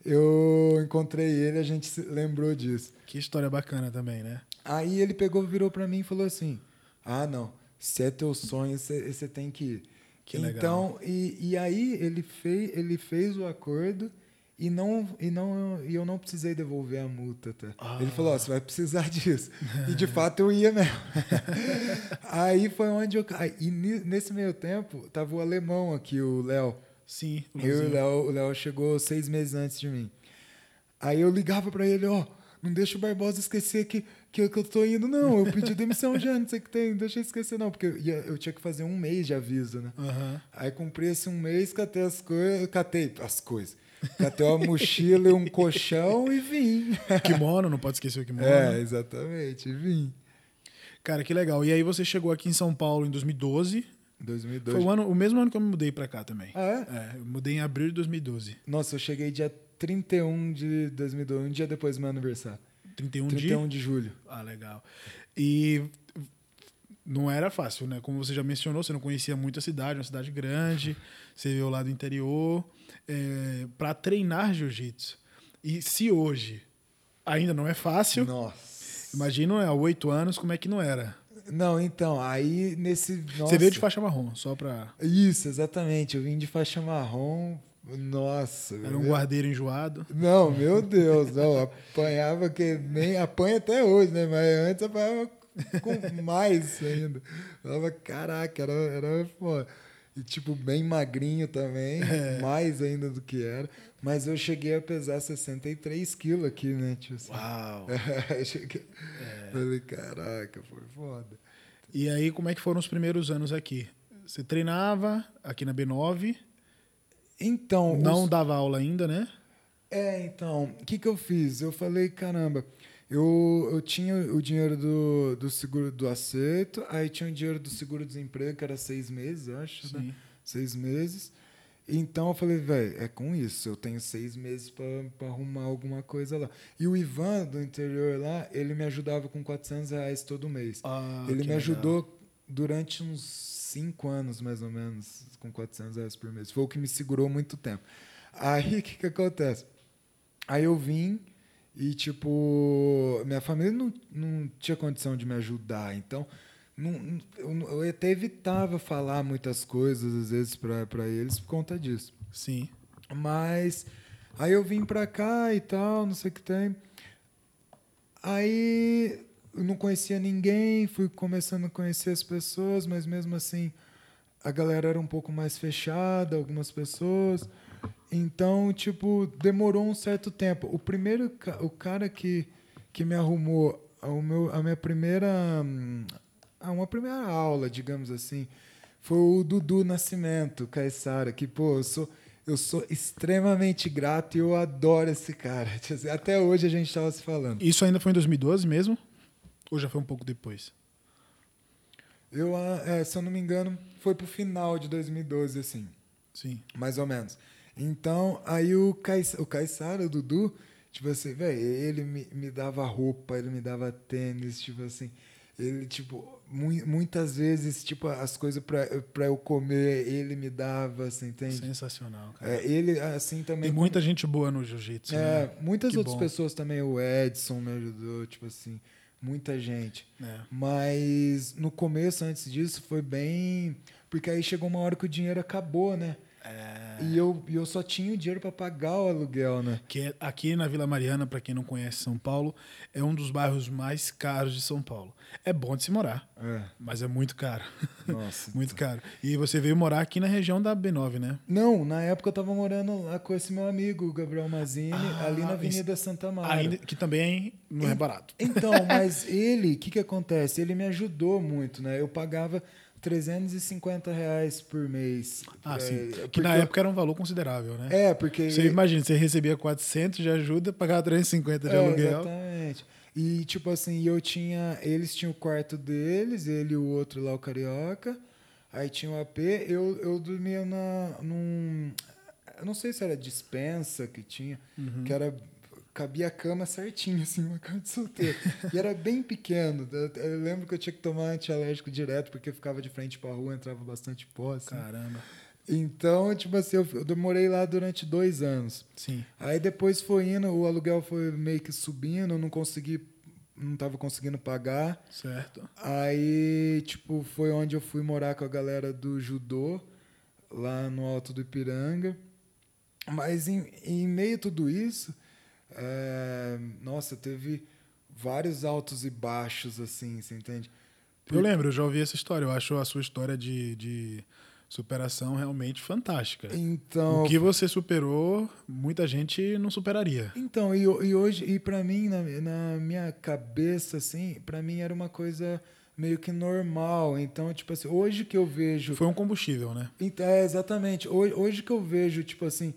Eu encontrei ele, a gente se lembrou disso. Que história bacana também, né? Aí ele pegou, virou pra mim e falou assim: Ah, não, se é teu sonho, você tem que ir. Que então, legal. E, e aí ele fez, ele fez o acordo e não e não e eu não precisei devolver a multa, tá? Ah. Ele falou: "Ó, você vai precisar *laughs* disso. *laughs* e de fato eu ia mesmo. *laughs* aí foi onde eu e nesse meio tempo tava o alemão aqui, o Léo. Sim. Eu e o. Léo, o Léo chegou seis meses antes de mim. Aí eu ligava pra ele, ó, não deixa o Barbosa esquecer que, que, eu- que eu tô indo, não. Eu pedi demissão já, não sei o que tem, deixa ele esquecer, não. Porque eu, ia- eu tinha que fazer um mês de aviso, né? Aham. Aí cumpri esse um mês, catei as coisas, catei as coisas. Catei uma mochila e um colchão e vim. Kimono, não pode esquecer o kimono. É, exatamente, vim. Cara, que legal. E aí você chegou aqui em São Paulo em 2012. 2002. Foi o, ano, o mesmo ano que eu me mudei pra cá também. Ah, é? É, eu mudei em abril de 2012. Nossa, eu cheguei dia 31 de 2002, um dia depois do meu aniversário. 31, 31 de... de julho. Ah, legal. E não era fácil, né? Como você já mencionou, você não conhecia muito a cidade, uma cidade grande, *laughs* você veio lá do interior, é, para treinar jiu-jitsu. E se hoje Ainda não é fácil. Nossa. Imagina, há oito anos, como é que não era. Não, então, aí nesse. Você nossa. veio de faixa marrom, só pra. Isso, exatamente. Eu vim de faixa marrom. Nossa. Era um meu- guardeiro enjoado. Não, meu Deus, não. Apanhava que nem apanha até hoje, né? Mas antes apanhava com mais ainda. Falava, caraca, era, era foda. E, tipo, bem magrinho também, mais ainda do que era. Mas eu cheguei a pesar 63 quilos aqui, né? Tipo assim. Uau! *laughs* Cheguei- Falei, caraca, foi foda. E aí, como é que foram os primeiros anos aqui? Você treinava aqui na B9, Então, não os- dava aula ainda, né? É, então, o que, que eu fiz? Eu falei, caramba, eu, eu tinha o dinheiro do, do seguro do acerto, aí tinha o dinheiro do seguro-desemprego, que era seis meses, acho, né? Sim. Seis meses. Então eu falei, velho, é com isso, eu tenho seis meses para arrumar alguma coisa lá. E o Ivan, do interior lá, ele me ajudava com 400 reais todo mês. Ah, ele me legal. ajudou durante uns cinco anos, mais ou menos, com 400 reais por mês. Foi o que me segurou muito tempo. Aí, o *laughs* que, que acontece? Aí eu vim e, tipo, minha família não, não tinha condição de me ajudar. Então, não, eu, eu até evitava falar muitas coisas, às vezes, para eles por conta disso. Sim. Mas aí eu vim pra cá e tal, não sei o que tem. Aí não conhecia ninguém, fui começando a conhecer as pessoas, mas mesmo assim a galera era um pouco mais fechada, algumas pessoas. Então, tipo, demorou um certo tempo. O primeiro, o cara que, que me arrumou o meu, a minha primeira, hum, uma primeira aula, digamos assim, foi o Dudu Nascimento, Caissara, que, pô, eu sou, eu sou extremamente grato e eu adoro esse cara. *laughs* Até hoje a gente estava se falando. Isso ainda foi em 2012 mesmo? Ou já foi um pouco depois? Eu, ah, é, se eu não me engano, foi pro final de 2012, assim. Sim. mais ou menos. Então, aí o, Cais, o Caissara, o Dudu, tipo assim, velho, ele me, me dava roupa, ele me dava tênis, tipo assim, ele, tipo, mui- muitas vezes, tipo, as coisas pra, pra eu comer, ele me dava, assim, entende? Sensacional, cara. É, ele, assim, também... Tem muita gente boa no jiu-jitsu. É, né? muitas Que outras bom. pessoas também, o Edson me ajudou, tipo assim, muita gente. É. Mas no começo, antes disso, foi bem. Porque aí chegou uma hora que o dinheiro acabou, né? É. E eu, eu só tinha o dinheiro para pagar o aluguel, né? Que é- aqui na Vila Mariana, para quem não conhece São Paulo, é um dos bairros mais caros de São Paulo. É bom de se morar, É, mas é muito caro. nossa. *laughs* muito caro. E você veio morar aqui na região da B9, né? Não, na época eu tava morando lá com esse meu amigo, o Gabriel Mazini, Ah, ali na Avenida Santa Mara. Ainda, que também não é barato. Então, *laughs* mas ele, o que que acontece? Ele me ajudou muito, né? Eu pagava 350 reais por mês. Ah, É, sim. Que porque na eu- época era um valor considerável, né? É, porque... Você imagina, você recebia 400 de ajuda, pagava 350 de É, aluguel. Exatamente. E, tipo assim, eu tinha. Eles tinham o quarto deles, ele e o outro lá, o carioca. Aí tinha o AP. Eu, eu dormia na, num. Eu não sei se era dispensa que tinha, Uhum. que era. Cabia a cama certinho, assim, uma cama de solteiro. e era bem pequeno. Eu, lembro que eu tinha que tomar antialérgico direto, porque eu ficava de frente pra rua, entrava bastante pó. Assim. Caramba. Então, tipo assim, eu, eu demorei lá durante dois anos. Sim. Aí depois foi indo, o aluguel foi meio que subindo, eu não consegui, não tava conseguindo pagar. Certo. Aí, tipo, foi onde eu fui morar com a galera do judô, lá no Alto do Ipiranga. Mas em, em meio a tudo isso, é, nossa, teve vários altos e baixos, assim, você entende? Eu lembro, eu já ouvi essa história. Eu acho a sua história de, de superação realmente fantástica. Então, O que você superou, muita gente não superaria. Então, e, e hoje, e para mim, na, na minha cabeça, assim, para mim era uma coisa meio que normal. Então, tipo assim, hoje que eu vejo. Foi um combustível, né? Então, é, exatamente. Hoje, hoje que eu vejo, tipo assim,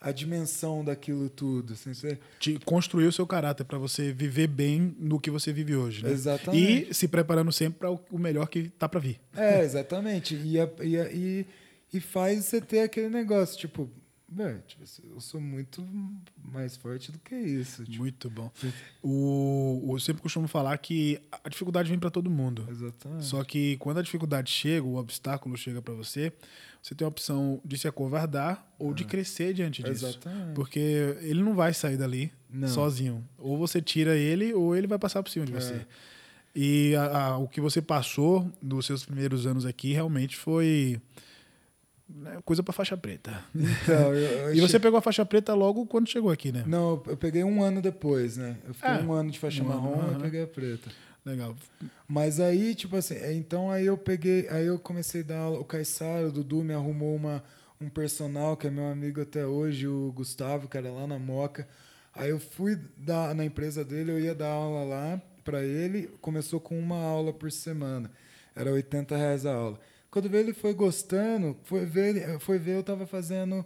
a dimensão daquilo tudo. Assim, você- Te construiu o seu caráter para você viver bem no que você vive hoje, né? Exatamente. E se preparando sempre para o melhor que tá para vir. É, exatamente. E, a- e, a- e, e faz você ter aquele negócio, tipo, tipo, eu sou muito mais forte do que isso. Tipo, Muito bom. O, o- eu sempre costumo falar que a dificuldade vem para todo mundo. exatamente. Só que quando a dificuldade chega, o obstáculo chega para você, você tem a opção de se acovardar ou de crescer diante disso. Exatamente. Porque ele não vai sair dali Não. sozinho. Ou você tira ele, ou ele vai passar por cima de É. você. E a- a- o que você passou nos seus primeiros anos aqui realmente foi né, coisa para faixa preta. Então, eu- eu *laughs* E você che- pegou a faixa preta logo quando chegou aqui, né? Não, eu peguei um ano depois, né? Eu fiquei É, um ano de faixa um ano, marrom aham. e peguei a preta. Legal. Mas aí, tipo assim, é, então aí eu peguei, aí eu comecei a dar aula, o Caissara, o Dudu me arrumou uma, um personal que é meu amigo até hoje, o Gustavo, que era lá na Moca. Aí eu fui dar, na empresa dele, eu ia dar aula lá para ele, começou com uma aula por semana. Era 80 reais a aula. Quando veio ele foi gostando, foi ver, foi ver eu tava fazendo,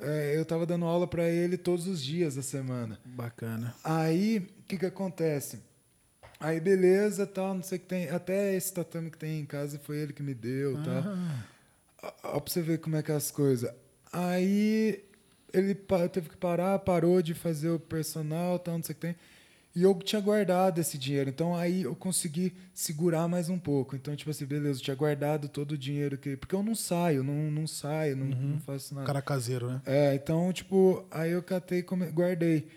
é, eu tava dando aula para ele todos os dias da semana. Bacana. Aí, o que que acontece? Aí, beleza, tal, não sei o que tem. Até esse tatame que tem em casa foi ele que me deu, tal. Ah, Ó, pra você ver como é que é as coisas. Aí, ele teve que parar, parou de fazer o personal, tal, não sei o que tem. E eu tinha guardado esse dinheiro. Então, aí eu consegui segurar mais um pouco. Então, tipo assim, beleza, eu tinha guardado todo o dinheiro que... Porque eu não saio, não, não saio, não, não faço nada. cara caseiro, né? É, então, tipo, aí eu catei guardei.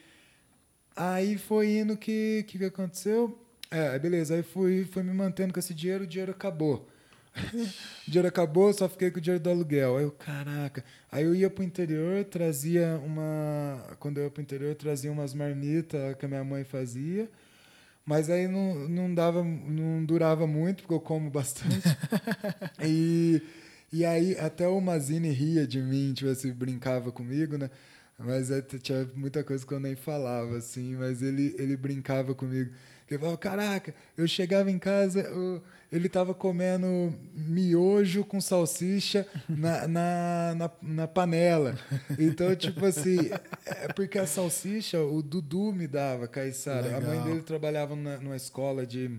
Aí foi indo que que, que aconteceu? É, beleza, aí fui, fui me mantendo com esse dinheiro, o dinheiro acabou. *laughs* o dinheiro acabou, só fiquei com o dinheiro do aluguel. Aí eu, caraca. Aí eu ia pro interior, trazia uma. Quando eu ia pro interior, eu trazia umas marmitas que a minha mãe fazia. Mas aí não, não dava, não durava muito, porque eu como bastante. *laughs* e, e aí até o Mazini ria de mim, tipo assim, brincava comigo, né? Mas é, tinha muita coisa que eu nem falava, assim, mas ele, ele brincava comigo. Ele falava, caraca, eu chegava em casa, eu- ele tava comendo miojo com salsicha na, na, na, na panela. Então, tipo assim, é porque a salsicha, o Dudu me dava, Caissara. A mãe dele trabalhava na, numa escola de,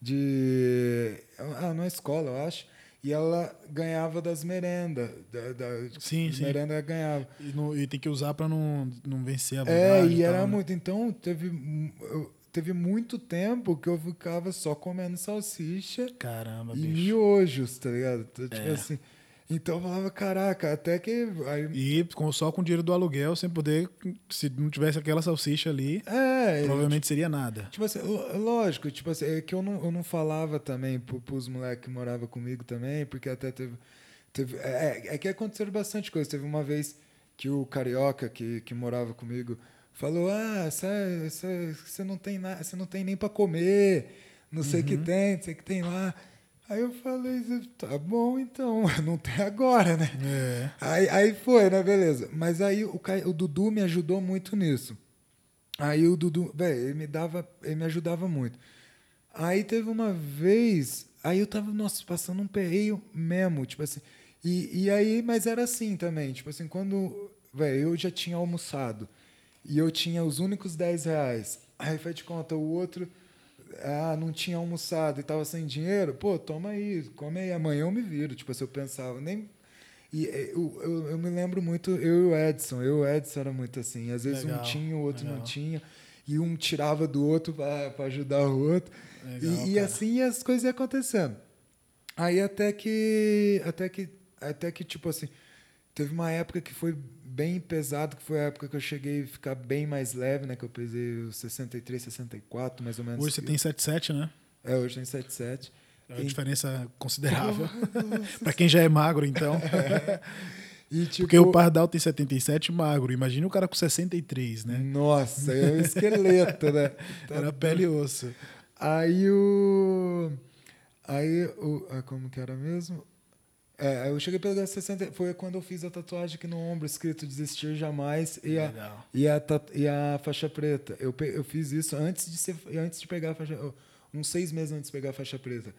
de. Ah, numa escola, eu acho. E ela ganhava das merendas. Da, da, Sim, sim. merenda ganhava. E, não- e tem que usar pra não, não vencer a É, e era né? muito. Então, teve, mu- eu- teve muito tempo que eu ficava só comendo salsicha Caramba, e bicho. miojos, tá ligado? Então, tipo É. assim. Então eu falava, caraca, até que. Aí, E com, só com o dinheiro do aluguel, sem poder. Se não tivesse aquela salsicha ali, é, provavelmente seria nada. Tipo assim, lógico, tipo assim, é que eu não, eu não falava também pro, pros moleques que moravam comigo também, porque até teve. teve é, é que aconteceram bastante coisa. Teve uma vez que o carioca que, que morava comigo falou: Ah, você não tem nada, você não tem nem para comer, não sei o que tem, não sei o que tem lá. Aí eu falei, tá bom então, *laughs* não tem agora, né? É. Aí, aí foi, né? Beleza. Mas aí o, o Dudu me ajudou muito nisso. Aí o Dudu, velho, ele me dava, ele me ajudava muito. Aí teve uma vez, aí eu tava, nossa, passando um perreio mesmo, tipo assim. E, e aí, mas era assim também, tipo assim, quando, velho, eu já tinha almoçado e eu tinha os únicos 10 reais. Aí faz de conta, o outro, ah, não tinha almoçado e tava sem dinheiro, pô, toma aí, come aí, amanhã eu me viro. Tipo assim, eu pensava, nem. E eu, eu, eu me lembro muito, eu e o Edson, eu e o Edson era muito assim. Às vezes Legal, um tinha, o outro não legal. tinha. E um tirava do outro para ajudar o outro. Legal, e e assim as coisas iam acontecendo. Aí até que. Até que. Até que, tipo assim, teve uma época que foi bem pesado, que foi a época que eu cheguei a ficar bem mais leve, né? Que eu pesei os 63, 64, mais ou menos. Hoje você tem 77, né? É, hoje tem 77. É uma E- diferença considerável. *laughs* *laughs* pra quem já é magro, então. E, *laughs* tipo, Porque o Pardal tem 77 magro. Imagina o cara com 63, né? Nossa, é um esqueleto, né? Tá Era pele e osso. Aí o. Aí o. ah, Como que era mesmo? É, eu cheguei pelo 60. Foi quando eu fiz a tatuagem aqui no ombro, escrito desistir jamais e a, Legal. e a, e a faixa preta. Eu, eu fiz isso antes de, ser, antes de pegar a faixa. Uns seis meses antes de pegar a faixa preta.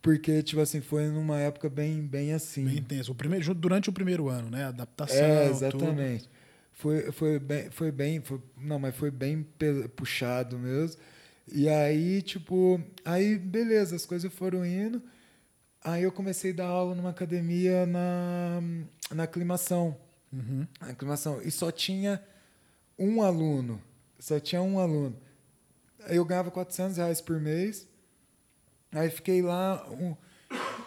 Porque, tipo assim, foi numa época bem, bem assim. Bem intenso. O primeiro, durante o primeiro ano, né? Adaptação. É, tudo. exatamente. Foi, foi bem, foi bem, foi- não, mas foi bem puxado mesmo. E aí, tipo, aí beleza, as coisas foram indo. Aí eu comecei a dar aula numa academia na, na aclimação. Uhum. Aclimação. E só tinha um aluno. Só tinha um aluno. Aí eu ganhava 400 reais por mês. Aí fiquei lá. Um,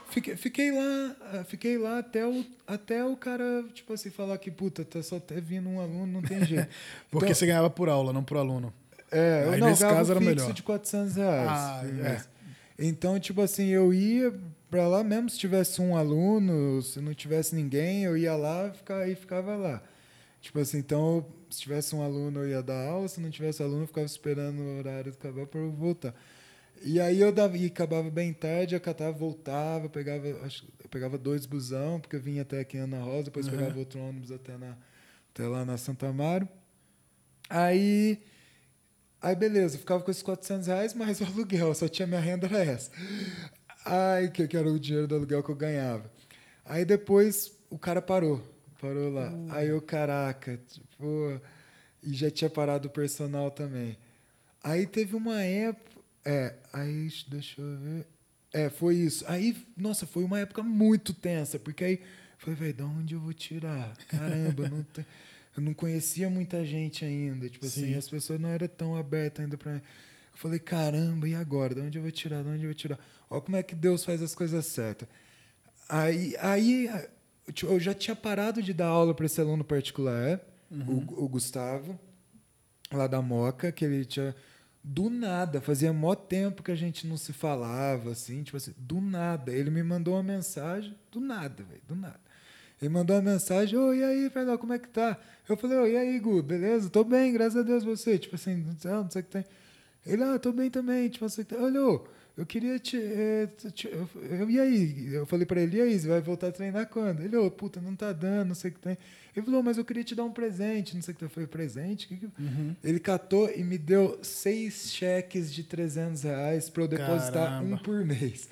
fiquei, fiquei lá. Fiquei lá até o, até o cara, tipo assim, falar que, puta, tá só tá vindo um aluno, não tem jeito. *laughs* Porque Então- você ganhava por aula, não por aluno. É, eu Aí não, nesse caso era melhor. de 400 reais. Ah, é. Então, tipo assim, eu ia pra lá, mesmo se tivesse um aluno, se não tivesse ninguém, eu ia lá ficar, e ficava lá. Tipo assim, então, se tivesse um aluno, eu ia dar aula, se não tivesse aluno, eu ficava esperando o horário acabar para eu voltar. E aí eu dava, e acabava bem tarde, eu catava, voltava, pegava, acho, eu pegava dois busão, porque eu vinha até aqui em Ana Rosa, depois Uhum. pegava outro ônibus até, na, até lá na Santa Amaro. Aí, aí beleza, ficava com esses 400 reais, mais o aluguel, só tinha minha renda era essa. Ai, que, era o dinheiro do aluguel que eu ganhava. Aí depois o cara parou, parou lá. Aí eu, caraca, tipo, e já tinha parado o personal também. Aí teve uma época, é, aí deixa eu ver. É, foi isso. Aí, nossa, foi uma época muito tensa, porque aí falei, velho, de onde eu vou tirar? Caramba, não tem- eu não conhecia muita gente ainda, tipo Sim. assim, as pessoas não eram tão abertas ainda para Eu falei, caramba, e agora? De onde eu vou tirar? De onde eu vou tirar? Olha como é que Deus faz as coisas certas. Aí, aí eu já tinha parado de dar aula para esse aluno particular, o, o Gustavo, lá da Moca, que ele tinha. Do nada, fazia mó tempo que a gente não se falava, assim, tipo assim, do nada. Ele me mandou uma mensagem, do nada, velho, do nada. Ele mandou uma mensagem, ô, e aí, Fernando, como é que tá? Eu falei, ô, e aí, Gu, beleza? Tô bem, graças a Deus, você. Tipo assim, não sei, não sei o que tem. Ele, ah, tô bem também, tipo assim, olha, ô, eu queria te, eh, te- eu, eu- E aí? Eu falei pra ele, e aí, você vai voltar a treinar quando? Ele, ô, puta, não tá dando, não sei o que tem. Ele falou, mas eu queria te dar um presente, não sei o que tem. Eu falei, presente? Que que... Ele catou e me deu seis cheques de 300 reais pra eu depositar Caramba. um por mês.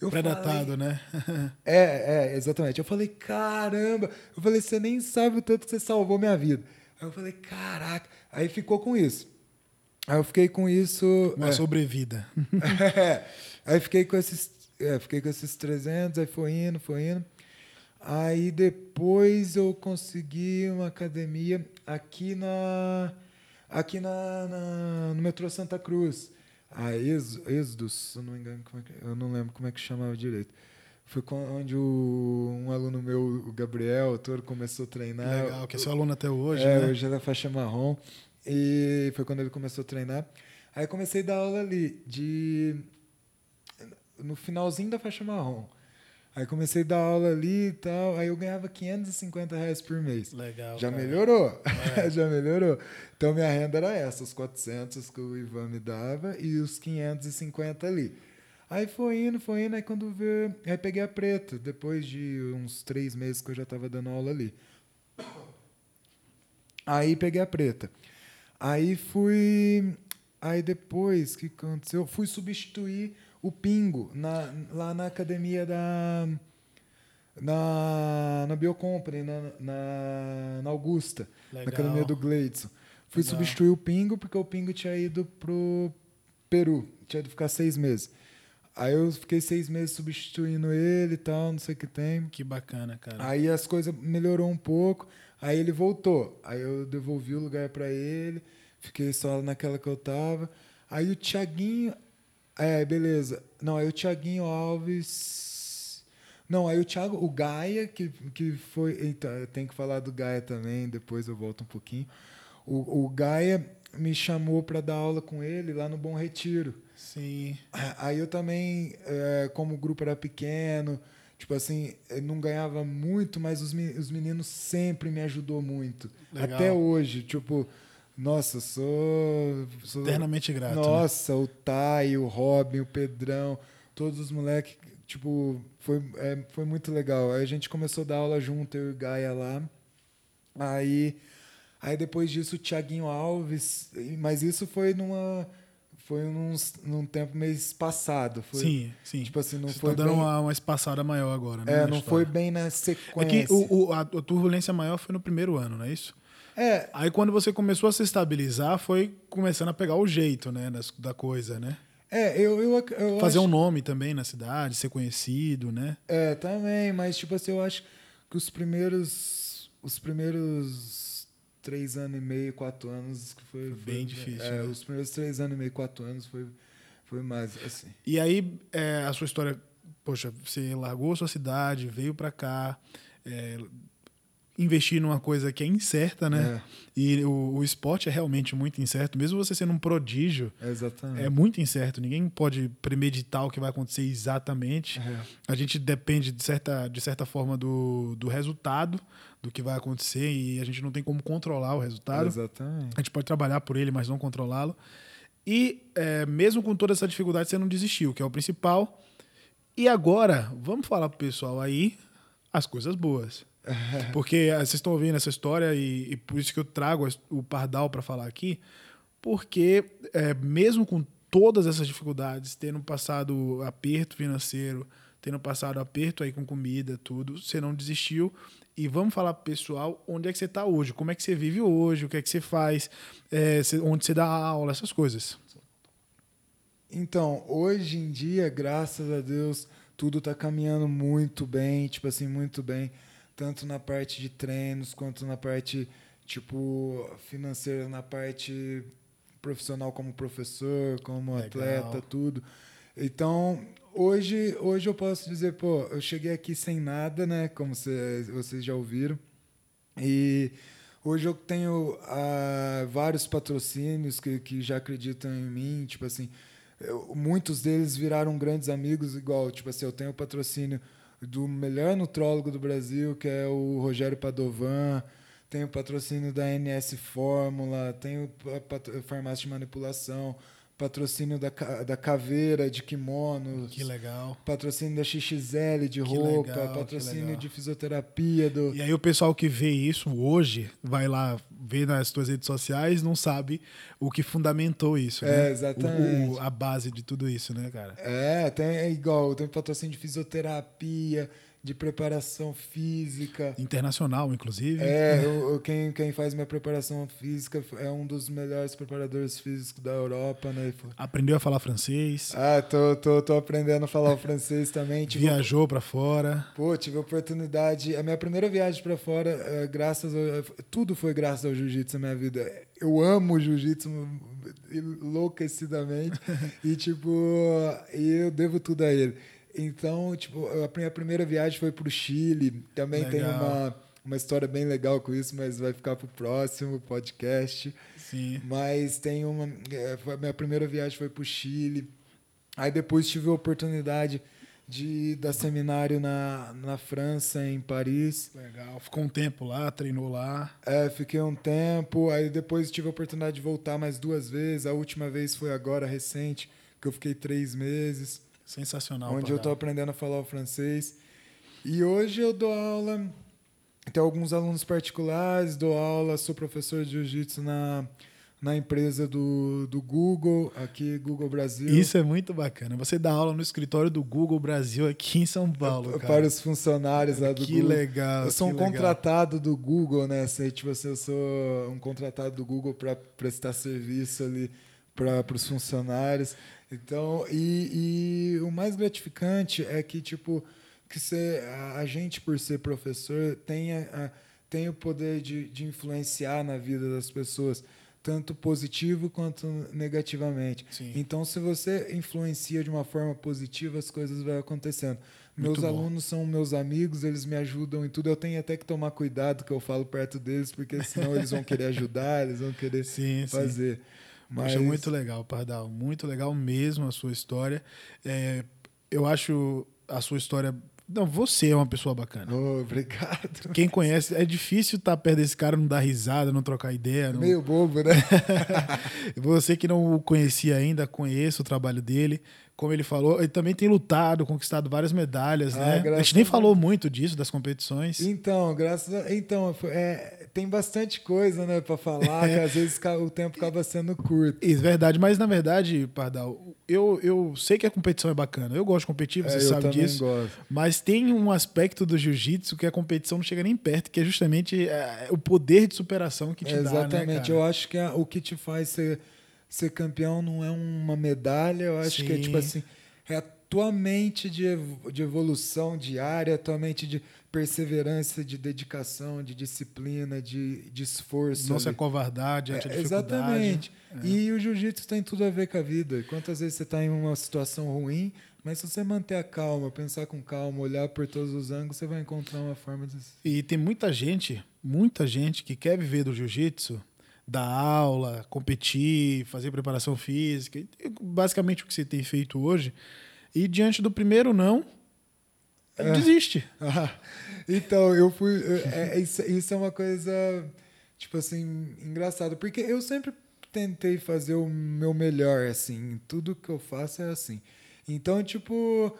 Eu Pré-datado, né? *laughs* é, é, exatamente. Eu falei, caramba. Eu falei, você nem sabe o tanto que você salvou minha vida. Aí eu falei, caraca. Aí ficou com isso. Aí eu fiquei com isso. Uma é. sobrevida. *laughs* É. Aí fiquei com esses, é, fiquei com esses 300, aí foi indo, foi indo. Aí depois eu consegui uma academia aqui na aqui na, na- no metrô Santa Cruz. A Ex- Exodus, se eu não me engano, como é que- eu não lembro como é que chamava direito. Foi onde o, um aluno meu, o Gabriel, todo começou a treinar. Legal, que é seu aluno até hoje, É, né? hoje é faixa marrom. E foi quando ele começou a treinar. Aí eu comecei a dar aula ali, de. No finalzinho da faixa marrom. Aí comecei a dar aula ali e tal. Aí eu ganhava 550 reais por mês. Legal. Já cara. melhorou. *laughs* Já melhorou. Então minha renda era essa, os 400 que o Ivan me dava e os 550 ali. Aí foi indo, foi indo, aí quando veio. Aí peguei a preta, depois de uns três meses que eu já estava dando aula ali. Aí peguei a preta. Aí fui. Aí depois, o que aconteceu? Fui substituir o Pingo na, lá na academia da. Na, na Biocompany, na, na, na Augusta, Legal. na academia do Gleidson. Fui Legal. substituir o Pingo porque o Pingo tinha ido pro Peru, tinha ido ficar seis meses. Aí eu fiquei seis meses substituindo ele e tal, não sei o que tem. Que bacana, cara. Aí as coisas melhorou um pouco, aí ele voltou. Aí eu devolvi o lugar para ele, fiquei só naquela que eu tava. Aí o Thiaguinho, é, beleza. Não, aí o Thiaguinho Alves Não, aí o Thiago, o Gaia, que, que foi. Eita, eu tenho que falar do Gaia também, depois eu volto um pouquinho. O, o Gaia me chamou para dar aula com ele lá no Bom Retiro. Sim. Aí eu também, é, como o grupo era pequeno, tipo assim, eu não ganhava muito, mas os, os meninos sempre me ajudou muito. Legal. Até hoje, tipo, nossa, sou, sou Eternamente grato. né? Nossa, o Tai, o Robin, o Pedrão, todos os moleques, tipo, foi, é, foi muito legal. Aí a gente começou a dar aula junto, eu e o Gaia lá. Aí, aí depois disso, o Thiaguinho Alves, mas isso foi numa. Foi num, num tempo meio espaçado. Foi, sim, sim. Tipo assim, não Você foi tá dando bem, uma, uma espaçada maior agora, né? é, não foi bem na É sequência. que o, o- a, a turbulência maior foi no primeiro ano, não é isso? É, Aí quando você começou a se estabilizar, foi começando a pegar o jeito, né, das- da coisa, né? é, eu, eu, eu Fazer acho- um nome também na cidade, ser conhecido, né? É, também, mas tipo assim, eu acho que os primeiros os primeiros três anos e meio, quatro anos que foi, foi bem difícil. É, né? Os primeiros três anos e meio, quatro anos foi, foi mais assim. E aí é, a sua história, poxa, você largou a sua cidade, veio para cá, é, investir numa coisa que é incerta, né? É. E o, o, esporte é realmente muito incerto, mesmo você sendo um prodígio. Exatamente. É muito incerto. Ninguém pode premeditar o que vai acontecer exatamente. É. A gente depende de certa, de certa forma do, do resultado do que vai acontecer e a gente não tem como controlar o resultado. Exatamente. A gente pode trabalhar por ele, mas não controlá-lo. E é, mesmo com toda essa dificuldade, você não desistiu, que é o principal. E agora, vamos falar pro pessoal aí as coisas boas. *laughs* Porque ah, vocês estão ouvindo essa história e, e, por isso que eu trago o Pardal para falar aqui, porque é, mesmo com todas essas dificuldades, tendo passado aperto financeiro, tendo passado aperto aí com comida, tudo, você não desistiu. E vamos falar pro pessoal onde é que você está hoje, como é que você vive hoje, o que é que você faz, é, onde você dá aula, essas coisas. Então, hoje em dia, graças a Deus, tudo está caminhando muito bem, tipo assim, muito bem tanto na parte de treinos quanto na parte tipo financeira, na parte profissional como professor, como Legal. atleta, tudo. Então, hoje, hoje eu posso dizer, pô, eu cheguei aqui sem nada, né, como cê, vocês já ouviram. E hoje eu tenho uh, vários patrocínios que, que já acreditam em mim, tipo assim, eu, muitos deles viraram grandes amigos, igual, tipo assim, eu tenho patrocínio do melhor nutrólogo do Brasil, que é o Rogério Padovan. Tem o patrocínio da NS Fórmula, tem a farmácia de manipulação, patrocínio da, da caveira de kimono. Que legal. Patrocínio da XXL de que roupa, legal, patrocínio de fisioterapia. Do... E aí o pessoal que vê isso hoje vai lá ver nas suas redes sociais não sabe o que fundamentou isso. Né? É, exatamente. O, o, a base de tudo isso, né, cara? É, tem, é igual, tem patrocínio de fisioterapia de preparação física. Internacional, inclusive. É, eu, quem, quem faz minha preparação física é um dos melhores preparadores físicos da Europa, né? Aprendeu a falar francês. Ah, tô, tô, tô aprendendo a falar francês também. Tive Viajou para fora. Pô, tive a oportunidade. A minha primeira viagem para fora, é, graças ao, tudo foi graças ao jiu-jitsu na minha vida. Eu amo jiu-jitsu enlouquecidamente. *laughs* e, tipo, eu devo tudo a ele. Então, tipo, a minha primeira viagem foi para o Chile. Também legal. tem uma, uma história bem legal com isso, mas vai ficar para o próximo podcast. Sim. Mas tem uma. É, a minha primeira viagem foi para o Chile. Aí depois tive a oportunidade de dar seminário na, na França, em Paris. Legal. Ficou um tempo lá, treinou lá. É, fiquei um tempo. Aí depois tive a oportunidade de voltar mais duas vezes. A última vez foi agora, recente, que eu fiquei três meses. Sensacional. Onde eu estou aprendendo a falar o francês. E hoje eu dou aula. Tenho alguns alunos particulares, dou aula, sou professor de jiu-jitsu na, na empresa do, do Google, aqui, Google Brasil. Isso é muito bacana. Você dá aula no escritório do Google Brasil aqui em São Paulo. cara. Para os funcionários lá do que Google. Legal, eu sou um legal. contratado do Google, né? Sei, tipo, eu sou um contratado do Google para prestar serviço ali para os funcionários. Então, e, e, o mais gratificante é que, tipo, que você, a, a gente, por ser professor, tenha, a, tem o poder de, de influenciar na vida das pessoas, tanto positivo quanto negativamente. Sim. Então, se você influencia de uma forma positiva, as coisas vão acontecendo. Meus alunos são meus amigos, eles me ajudam em tudo. Eu tenho até que tomar cuidado que eu falo perto deles, porque senão eles vão querer *laughs* ajudar, eles vão querer sim, fazer. Sim. Mas... Poxa, muito legal, Pardal. Muito legal mesmo a sua história. É, eu acho a sua história. Não, você é uma pessoa bacana. Oh, obrigado. *laughs* Quem conhece, é difícil estar tá perto desse cara, não dar risada, não trocar ideia. Não... Meio bobo, né? *laughs* você que não o conhecia ainda, conheça o trabalho dele como ele falou, ele também tem lutado, conquistado várias medalhas, ah, né? A gente nem falou muito disso, das competições. Então, graças a... Então, é, tem bastante coisa, né, para falar, que às vezes o tempo acaba sendo curto. Isso, verdade. Mas, na verdade, Pardal, eu, eu sei que a competição é bacana. Eu gosto de competir, você é, sabe disso. Gosto. Mas tem um aspecto do jiu-jitsu que a competição não chega nem perto, que é justamente é, o poder de superação que te é, dá, né, Exatamente. Né, eu acho que é, o que te faz ser ser campeão não é uma medalha, eu acho Sim. que é tipo assim, é tua mente de, de evolução diária, tua mente de perseverança, de dedicação, de disciplina, de, de esforço. Não se acovardar diante é, da. Exatamente. É. E o jiu-jitsu tem tudo a ver com a vida. Quantas vezes você está em uma situação ruim, mas se você manter a calma, pensar com calma, olhar por todos os ângulos, você vai encontrar uma forma de. E tem muita gente, muita gente que quer viver do jiu-jitsu, dar aula, competir, fazer preparação física, basicamente o que você tem feito hoje. E diante do primeiro não, é. desiste. *laughs* Então, eu fui. É, é, isso, isso é uma coisa, tipo assim, engraçada, porque eu sempre tentei fazer o meu melhor, assim. Tudo que eu faço é assim. Então, tipo,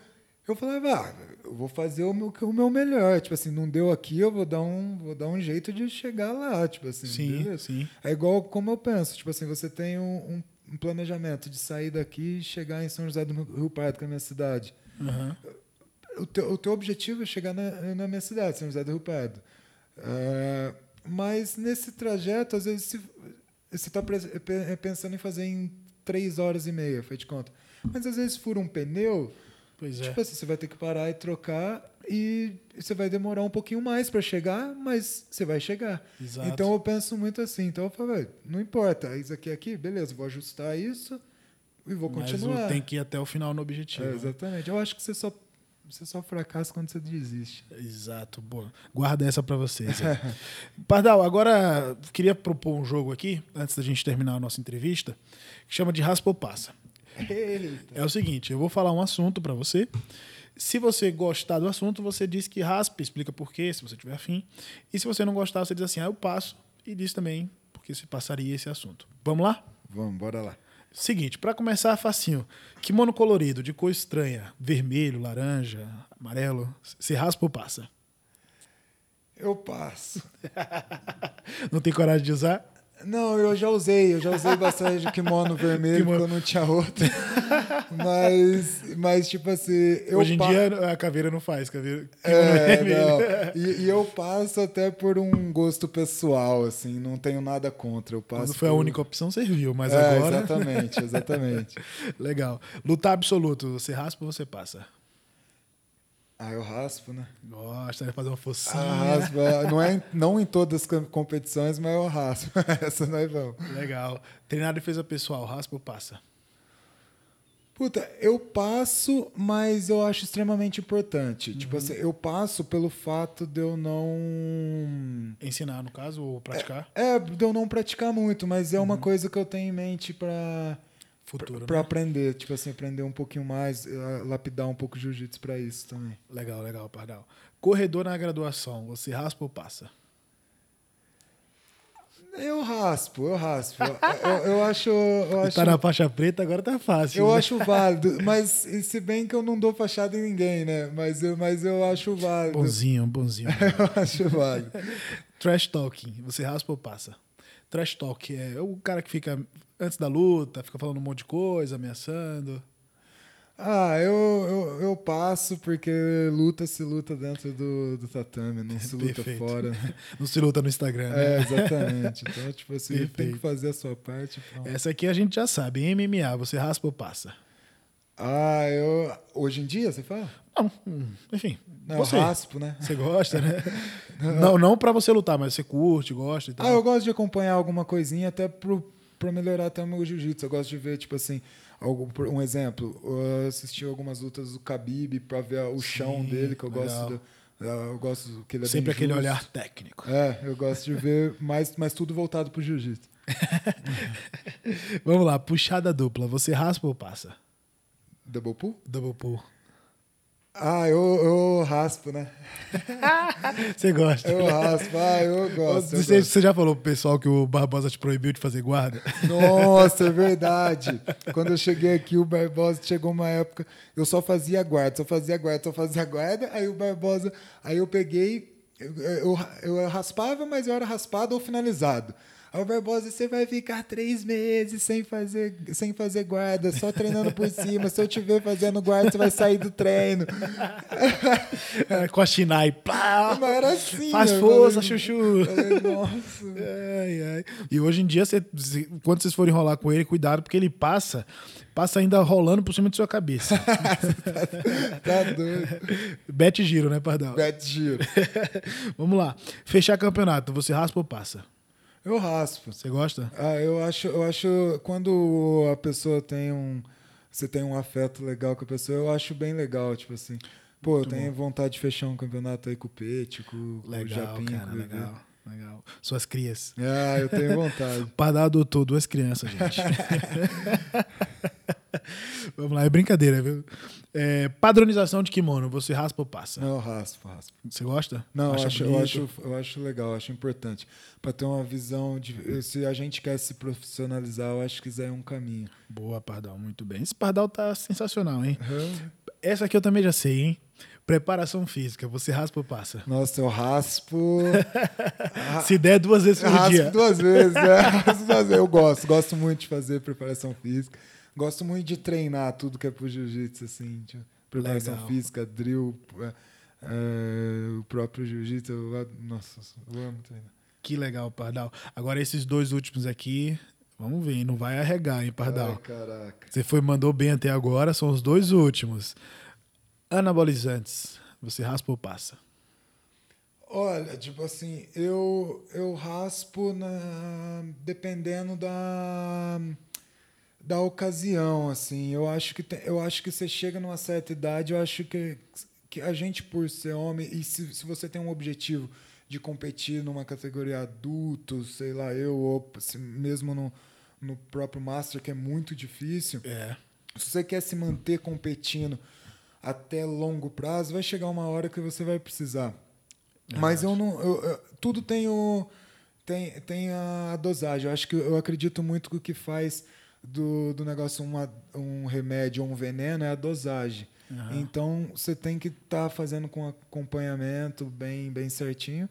eu falava, ah, eu vou fazer o meu, o meu melhor. Tipo assim, não deu aqui, eu vou dar um, vou dar um jeito de chegar lá. Tipo assim, sim, beleza? sim. É igual como eu penso. Tipo assim, você tem um, um planejamento de sair daqui e chegar em São José do Rio Pardo, que é a minha cidade. Uhum o teu, o teu objetivo é chegar na, na minha cidade, São José do Rio Pardo. Uh, mas nesse trajeto, às vezes, você está é, pensando em fazer em três horas e meia, foi de conta. Mas às vezes fura um pneu, pois tipo é. assim, você vai ter que parar e trocar e você vai demorar um pouquinho mais para chegar, mas você vai chegar. Exato. Então eu penso muito assim. Então eu falo, não importa, isso aqui é aqui, beleza, vou ajustar isso e vou continuar. Mas tem que ir até o final no objetivo. É, exatamente. Eu acho que você só você só fracassa quando você desiste. Exato. Boa. Guarda essa para vocês. *laughs* Pardal, agora queria propor um jogo aqui, antes da gente terminar a nossa entrevista, que chama de Raspa ou Passa. Eita. É o seguinte, eu vou falar um assunto para você. Se você gostar do assunto, você diz que raspa, explica por quê, se você tiver afim. E se você não gostar, você diz assim, ah, eu passo. E diz também porque se passaria esse assunto. Vamos lá? Vamos, bora lá. Seguinte, para começar facinho. Kimono colorido, de cor estranha, vermelho, laranja, amarelo, se raspa ou passa? Eu passo. *laughs* Não tem coragem de usar? Não, eu já usei, eu já usei bastante de kimono *laughs* vermelho, kimono. eu não tinha outro. *laughs* mas, mas, tipo assim. Hoje em pa... dia a caveira não faz, caveira. É, não. *laughs* E, e, eu passo até por um gosto pessoal, assim, não tenho nada contra. Eu passo Quando foi por... a única opção, serviu, mas é, agora. Exatamente, exatamente. Legal. Lutar absoluto, você raspa ou você passa? Ah, eu raspo, né? Gosta de fazer uma focinha. Ah, raspo. É, não, é, não em todas as competições, mas eu raspo. *laughs* Essa nós vamos. Legal. Treinar defesa pessoal, raspa ou passa? Puta, eu passo, mas eu acho extremamente importante. Uhum. Tipo assim, eu passo pelo fato de eu não. Ensinar, no caso, ou praticar? É, é de eu não praticar muito, mas é uhum. uma coisa que eu tenho em mente para futuro. Para né? aprender, tipo assim, aprender um pouquinho mais, uh, lapidar um pouco jiu-jitsu para isso também. Legal, legal, Pardal. Corredor na graduação, você raspa ou passa? Eu raspo, eu raspo. eu, eu, acho. Eu *laughs* acho tá na faixa preta, agora tá fácil. Eu né? acho válido, mas se bem que eu não dou fachada em ninguém, né? Mas eu, mas eu acho válido. Bonzinho, bonzinho. *laughs* eu acho válido. Trash talking, você raspa ou passa? Trash talk é o cara que fica antes da luta, fica falando um monte de coisa, ameaçando. Ah, eu, eu, eu passo porque luta se luta dentro do, do tatame, não se luta Perfeito. fora. *laughs* Não se luta no Instagram, né? É, exatamente. Então, tipo assim, Perfeito. tem que fazer a sua parte. Pronto. Essa aqui a gente já sabe. MMA, você raspa ou passa? Ah, eu. Hoje em dia, você fala? Não, enfim. Não, você, raspo, né? Você gosta, né? *laughs* não, não para você lutar, mas você curte, gosta e tal. Ah, eu gosto de acompanhar alguma coisinha até pro, pra melhorar até o meu jiu-jitsu. Eu gosto de ver, tipo assim, um exemplo, eu assisti algumas lutas do Khabib para ver o chão dele, que eu legal. gosto do, eu gosto que ele é Sempre aquele justo. olhar técnico. É, eu gosto de ver, mas, mas tudo voltado pro jiu-jitsu. *laughs* Vamos lá, puxada dupla. Você raspa ou passa? Double pull? Double pull. Ah, eu, eu raspo, né? *laughs* Você gosta? Eu raspo, ah, eu gosto. Você, eu gosto. você já falou pro pessoal que o Barbosa te proibiu de fazer guarda? Nossa, é verdade. *laughs* Quando eu cheguei aqui, o Barbosa chegou uma época, eu só fazia guarda, só fazia guarda, só fazia guarda. Aí o Barbosa, aí eu peguei, eu, eu, eu raspava, mas eu era raspado ou finalizado. Ô Barbosa, você vai ficar três meses sem fazer, sem fazer guarda, só treinando por cima. Se eu te ver fazendo guarda, você vai sair do treino. É, com a Shinai. Pá, Mas era assim. faz força, falei- chuchu. falei, Nossa. Ai, ai. E hoje em dia, você- quando vocês forem rolar com ele, cuidado, porque ele passa, passa ainda rolando por cima de sua cabeça. *laughs* Tá doido. Bete giro, né, Pardal? Bete giro. *laughs* Vamos lá. Fechar campeonato, você raspa ou passa? Eu raspo. Você gosta? Ah, eu acho, eu acho quando a pessoa tem um, você tem um afeto legal com a pessoa, eu acho bem legal, tipo assim. Pô, eu tenho vontade de fechar um campeonato aí com o Pete, com, com o Legal, Japinha, cara, com o legal. Legal. Suas crias. Ah, eu tenho vontade. *laughs* Pardal adotou duas crianças, gente. *laughs* *laughs* Vamos lá, é brincadeira, viu? É, padronização de kimono, você raspa ou passa? Não, eu raspo, raspo. Você gosta? Não, eu acho, eu, acho, eu acho legal, eu acho importante. Pra ter uma visão de. Se a gente quer se profissionalizar, eu acho que isso é um caminho. Boa, Pardal, muito bem. Esse Pardal tá sensacional, hein? Aham. Essa aqui eu também já sei, hein? Preparação física, você raspa ou passa? Nossa, eu raspo. *laughs* Se der duas vezes por raspo dia. duas vezes, né? *laughs* Raspo duas vezes. Eu gosto, gosto muito de fazer preparação física. Gosto muito de treinar tudo que é pro jiu-jitsu, assim. tipo, preparação Legal. física, drill, é, é, o próprio jiu-jitsu. Nossa, eu amo treinar. Que legal, Pardal. Agora esses dois últimos aqui, vamos ver, não vai arregar, hein, Pardal? Ai, caraca. Você foi mandou bem até agora, são os dois últimos. Anabolizantes, você raspa ou passa? Olha, tipo assim, eu, eu raspo na, dependendo da, da ocasião, assim. Eu acho que tem- eu acho que você chega numa certa idade, eu acho que, que a gente por ser homem e se, se você tem um objetivo de competir numa categoria adulto, sei lá, eu ou se mesmo no, no próprio master que é muito difícil, É. se você quer se manter competindo até longo prazo, vai chegar uma hora que você vai precisar. Mas eu não. eu- eu- tudo tem, o, tem, tem a dosagem. Eu acho que eu acredito muito que o que faz do, do negócio uma, um remédio ou um veneno é a dosagem. Então você tem que estar fazendo com acompanhamento bem, bem certinho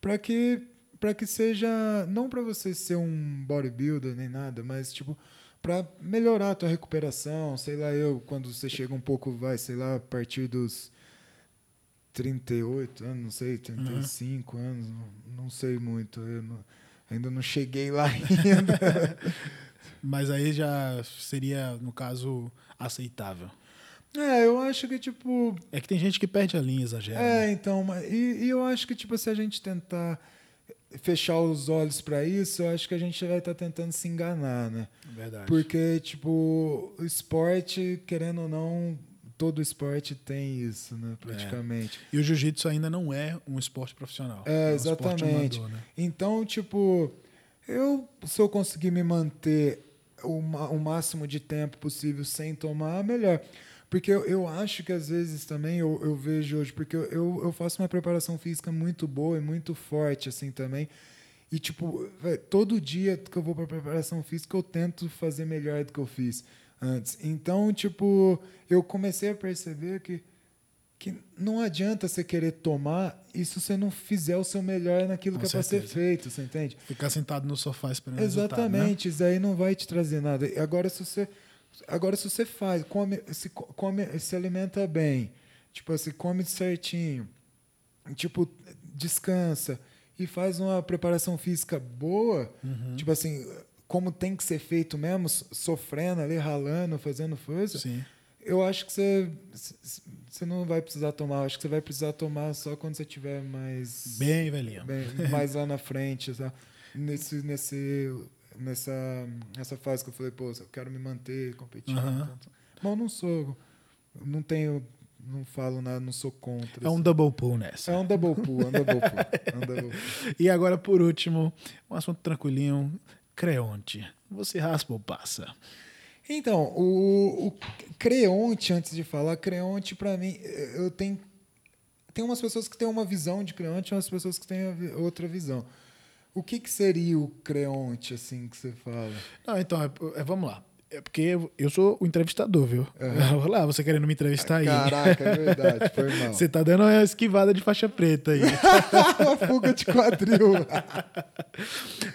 para que para que seja não para você ser um bodybuilder nem nada, mas tipo para melhorar a tua recuperação, sei lá, eu quando você chega um pouco, vai, sei lá, a partir dos 38 anos, não sei, 35 anos, não, não sei muito, eu não- ainda não cheguei lá *laughs* ainda. Mas aí já seria, no caso, aceitável. é, eu acho que tipo, É que tem gente que perde a linha, exagera. né? É, então, mas- e, e eu acho que tipo se a gente tentar fechar os olhos para isso, eu acho que a gente vai estar tentando se enganar, né? Verdade. Porque tipo, o esporte, querendo ou não, todo esporte tem isso, né, praticamente. E o jiu-jitsu ainda não é um esporte profissional. É, um esporte exatamente. amador, né? Então, tipo, eu se eu conseguir me manter o, o máximo de tempo possível sem tomar, melhor. Porque eu, eu acho que às vezes também eu, eu vejo hoje, porque eu, eu, eu faço uma preparação física muito boa e muito forte, assim, também. E, tipo, véi, todo dia que eu vou para preparação física, eu tento fazer melhor do que eu fiz antes. Então, tipo, eu comecei a perceber que que não adianta você querer tomar e se você não fizer o seu melhor naquilo Com que é para ser certeza. feito, você entende? Ficar sentado no sofá esperando né? Exatamente, isso aí não vai te trazer nada. Agora se você agora se você faz, come, se co- come, se alimenta bem, tipo assim, come certinho, tipo descansa e faz uma preparação física boa, Uhum. tipo assim, como tem que ser feito mesmo, so- sofrendo ali, ralando, fazendo força. Sim. Eu acho que você, você não vai precisar tomar. Acho que você vai precisar tomar só quando você tiver mais Bem velhinho. bem- mais lá na frente, sabe? Nesse, nesse, nessa, nessa fase que eu falei, pô, eu quero me manter tanto. Mas eu não sou, não tenho, não falo nada, não sou contra. É um assim. double pull nessa. é um double pull, é um double pull, é um double pull. *laughs* E agora, por último, um assunto tranquilinho. Creonte. Você raspa ou passa? Então, o, o Creonte, antes de falar, Creonte, para mim, eu tenho. Tem umas pessoas que têm uma visão de Creonte e umas pessoas que têm outra visão. O que, que seria o Creonte, assim, que você fala? Não, então, é- é- vamos lá. É porque eu sou o entrevistador, viu? Uhum. *laughs* Lá, você querendo me entrevistar aí. Caraca, é verdade, foi *laughs* mal. Você tá dando uma esquivada de faixa preta aí. *laughs* uma fuga de quadril.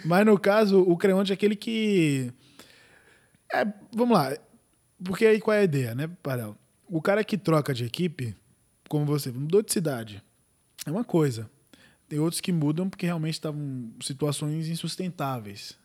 Mas no caso, o Creonte é aquele que. É, vamos lá. Porque aí qual é a ideia, né, Parel? O cara que troca de equipe, como você, mudou de cidade. É uma coisa. Tem outros que mudam porque realmente estavam situações insustentáveis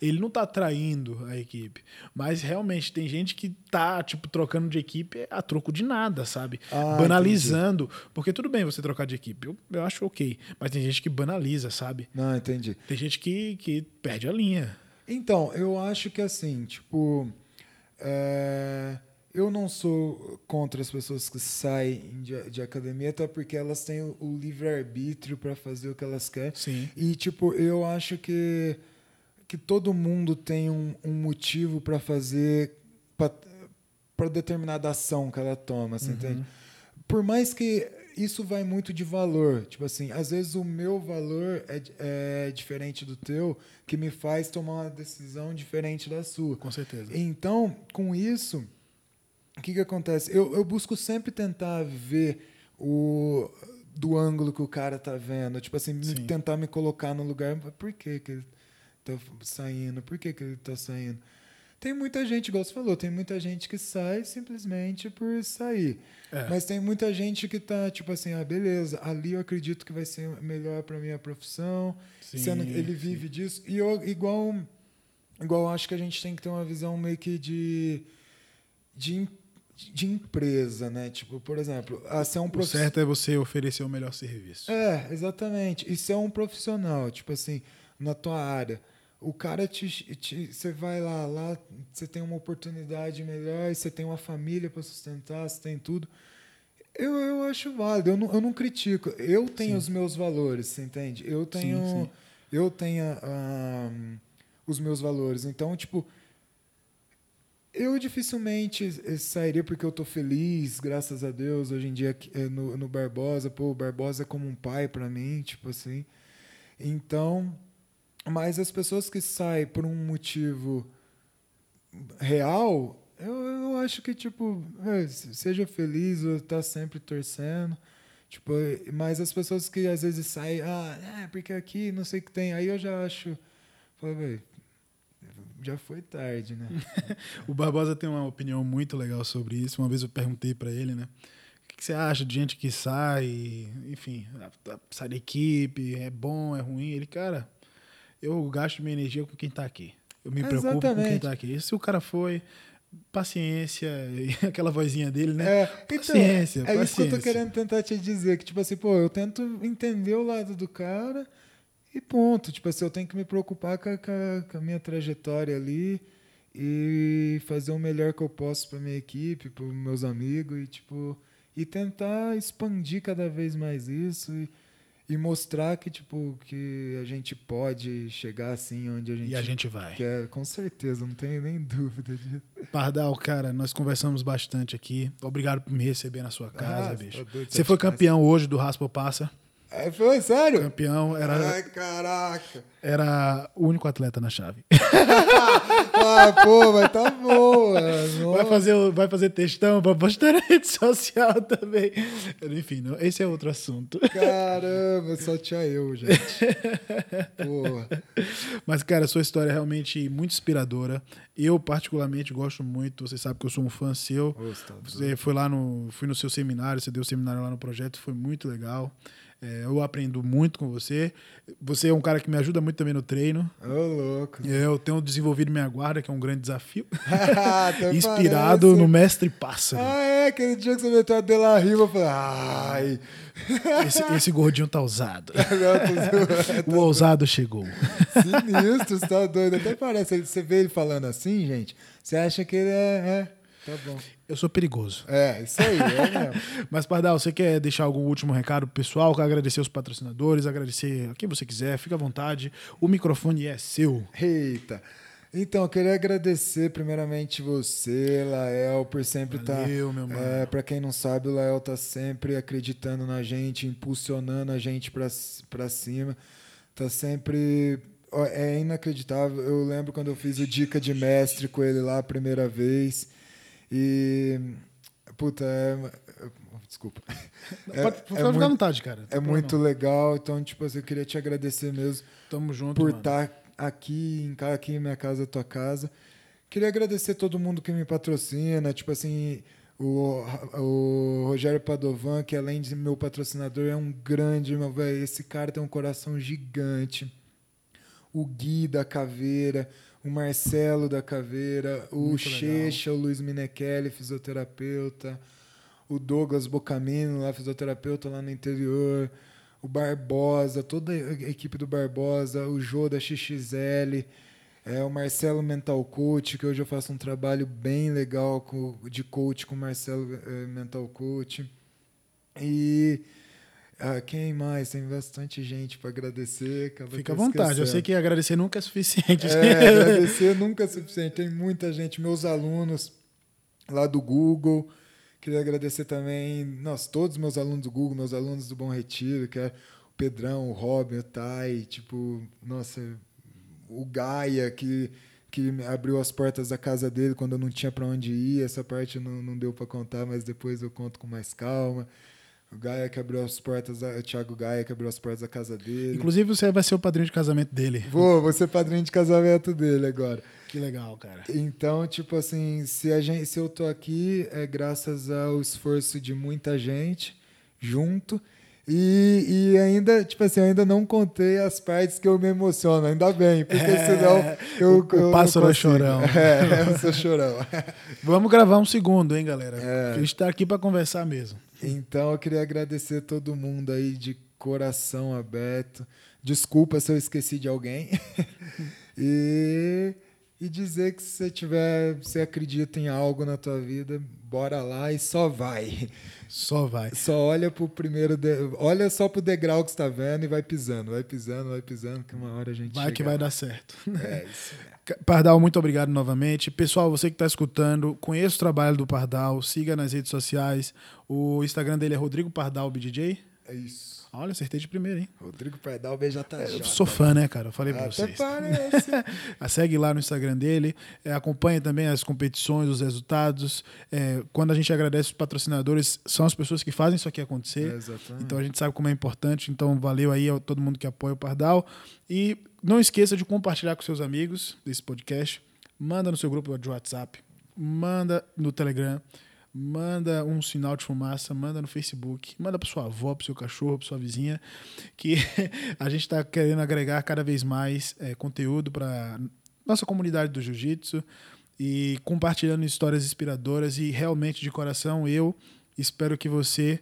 ele não tá traindo a equipe. Mas realmente tem gente que tá, tipo, trocando de equipe a troco de nada, sabe? Ah, banalizando. Entendi. Porque tudo bem você trocar de equipe. Eu, eu acho ok. Mas tem gente que banaliza, sabe? Não, entendi. Tem gente que, que perde a linha. Então, eu acho que assim, tipo. É eu não sou contra as pessoas que saem de, de academia, até porque elas têm o, o livre-arbítrio para fazer o que elas querem. Sim. E, tipo, eu acho que que todo mundo tem um, um motivo para fazer para determinada ação que ela toma, você uhum. entende? Por mais que isso vai muito de valor, tipo assim, às vezes o meu valor é, é diferente do teu, que me faz tomar uma decisão diferente da sua. Com certeza. Então, com isso, o que que acontece? Eu, eu busco sempre tentar ver o do ângulo que o cara tá vendo, tipo assim, tentar me colocar no lugar, por que que tá saindo? Por que, que ele tá saindo? Tem muita gente, igual você falou, tem muita gente que sai simplesmente por sair. É. Mas tem muita gente que tá, tipo assim, ah, beleza, ali eu acredito que vai ser melhor para minha profissão. Sim, sendo, ele vive sim. disso. E eu, igual, igual acho que a gente tem que ter uma visão meio que de, de, de empresa, né? Tipo, por exemplo, ah, ser um O certo é você oferecer o melhor serviço. É, exatamente. E ser um profissional, tipo assim, na tua área o cara te, você vai lá, lá você tem uma oportunidade melhor, você tem uma família para sustentar, você tem tudo. Eu, eu acho válido, eu não, eu não critico. Eu tenho sim. os meus valores, você entende? Eu tenho, sim, sim. eu tenho um, os meus valores. Então, tipo, eu dificilmente sairia porque eu tô feliz, graças a Deus, hoje em dia eh, no, no Barbosa. Pô, o Barbosa é como um pai para mim, tipo assim. Então, mas as pessoas que saem por um motivo real, eu, eu acho que, tipo, é, seja feliz ou tá sempre torcendo. Tipo, mas as pessoas que às vezes saem, ah, é, porque aqui não sei o que tem, aí eu já acho. Falei, já foi tarde, né? *laughs* o Barbosa tem uma opinião muito legal sobre isso. Uma vez eu perguntei para ele, né? O que você acha de gente que sai, enfim, sai da equipe, é bom, é ruim? Ele, cara, eu gasto minha energia com quem está aqui. Eu me preocupo Exatamente. com quem está aqui. E se o cara foi, paciência, *laughs* aquela vozinha dele, né? É, paciência, então, é paciência. isso que eu tô querendo tentar te dizer, que tipo assim, pô, eu tento entender o lado do cara e ponto. Tipo assim, eu tenho que me preocupar com a, com a minha trajetória ali e fazer o melhor que eu posso para minha equipe, para meus amigos e tipo e tentar expandir cada vez mais isso e e mostrar que tipo que a gente pode chegar assim onde a gente e a gente vai quer com certeza não tenho nem dúvida disso Pardal cara nós conversamos bastante aqui obrigado por me receber na sua casa ah, bicho você foi campeão hoje do Raspa Passa é, foi sério? Campeão era. Ai, caraca. Era o único atleta na chave. *laughs* ah, pô, mas tá bom. Vai fazer, vai fazer textão pra postar na rede social também. Enfim, não, esse é outro assunto. Caramba, só tinha eu, gente. Porra. Mas, cara, sua história é realmente muito inspiradora. Eu, particularmente, gosto muito. Você sabe que eu sou um fã seu. Você foi lá no. Fui no seu seminário, você deu seminário lá no projeto, foi muito legal. É, eu aprendo muito com você. Você é um cara que me ajuda muito também no treino. Ô, oh, louco. É, eu tenho desenvolvido minha guarda, que é um grande desafio. *laughs* *laughs* Inspirado parece. no Mestre Pássaro. Ah, é? Aquele dia que você meteu a dela riva, eu falei, ai. *laughs* Esse, esse gordinho tá ousado. o ousado chegou. Sinistro, você tá doido. Até parece. Você vê ele falando assim, gente, você acha que ele é... é Tá bom. Eu sou perigoso. É, isso aí, é mesmo. Mas, Pardal, você quer deixar algum último recado pro pessoal? Quer agradecer os patrocinadores, agradecer a quem você quiser, fica à vontade. O microfone é seu. Eita. Então, eu queria agradecer primeiramente você, Lael, por sempre estar. Tá, meu mano. É, para quem não sabe, o Lael tá sempre acreditando na gente, impulsionando a gente para cima, tá sempre É inacreditável. Eu lembro quando eu fiz o Dica de Mestre com ele lá a primeira vez. E. Puta, é. Desculpa. É- Pode, é pode ficar à vontade, cara. É muito não. legal. Então, tipo assim, eu queria te agradecer mesmo Tamo junto, por estar aqui, em aqui em minha casa, tua casa. Queria agradecer todo mundo que me patrocina, tipo assim, o, o Rogério Padovan, que além de meu patrocinador, é um grande, meu velho. Esse cara tem um coração gigante. O Gui da Caveira, o Marcelo da Caveira, o Muito legal. Checha, o Luiz Minechelli, fisioterapeuta, o Douglas Bocamino, lá, fisioterapeuta lá no interior, o Barbosa, toda a equipe do Barbosa, o Jô da XXL, é, o Marcelo Mental Coach, que hoje eu faço um trabalho bem legal com, de coach com o Marcelo eh, Mental Coach. E ah, quem mais? Tem bastante gente para agradecer. Fica à vontade. Eu sei que agradecer nunca é suficiente. É, *laughs* agradecer nunca é suficiente. Tem muita gente, meus alunos lá do Google. Queria agradecer também, nossa, todos os meus alunos do Google, meus alunos do Bom Retiro, que é o Pedrão, o Robin, o Tai, tipo, nossa, o Gaia, que, que abriu as portas da casa dele quando eu não tinha para onde ir. Essa parte não, não deu para contar, mas depois eu conto com mais calma. O Gaia que abriu as portas, da, o Thiago Gaia que abriu as portas da casa dele. Inclusive, você vai ser o padrinho de casamento dele. Vou, vou ser padrinho de casamento dele agora. Que legal, cara. Então, tipo assim, se, a gente, se eu tô aqui, é graças ao esforço de muita gente junto. E, e ainda, tipo assim, eu ainda não contei as partes que eu me emociono, ainda bem, porque É, senão eu. o- o eu não pássaro é consigo. chorão. *laughs* É, eu sou chorão. *laughs* Vamos gravar um segundo, hein, galera? É. A gente tá aqui pra conversar mesmo. Então eu queria agradecer todo mundo aí de coração aberto. Desculpa se eu esqueci de alguém. *laughs* e, e dizer que se você tiver, se você acredita em algo na tua vida, bora lá e só vai. Só vai. Só olha pro primeiro, de- olha só pro degrau que você tá vendo e vai pisando, vai pisando, vai pisando, que uma hora a gente Vai chega que vai lá. dar certo. É *laughs* isso. Pardal, muito obrigado novamente. Pessoal, você que está escutando, conheça o trabalho do Pardal, siga nas redes sociais. O Instagram dele é Rodrigo Pardal BDJ. É isso. Olha, acertei de primeira, hein? Rodrigo Pardal, BJJ. Eu sou fã, né, cara? Eu falei pra Até vocês. parece. *laughs* Ah, Segue lá no Instagram dele, é, acompanha também as competições, os resultados. É, quando a gente agradece os patrocinadores, são as pessoas que fazem isso aqui acontecer. É, exatamente. Então a gente sabe como é importante. Então valeu aí a todo mundo que apoia o Pardal. E não esqueça de compartilhar com seus amigos desse podcast. Manda no seu grupo de WhatsApp, manda no Telegram, manda um sinal de fumaça, manda no Facebook, manda para sua avó, para seu cachorro, para sua vizinha, que *laughs* a gente está querendo agregar cada vez mais é, conteúdo para nossa comunidade do jiu-jitsu e compartilhando histórias inspiradoras e realmente de coração eu espero que você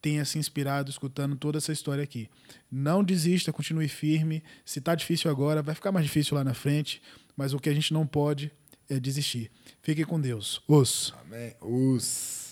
tenha se inspirado escutando toda essa história aqui. Não desista, continue firme. Se tá difícil agora, vai ficar mais difícil lá na frente, mas o que a gente não pode é desistir. Fique com Deus. Os. Amém. Os.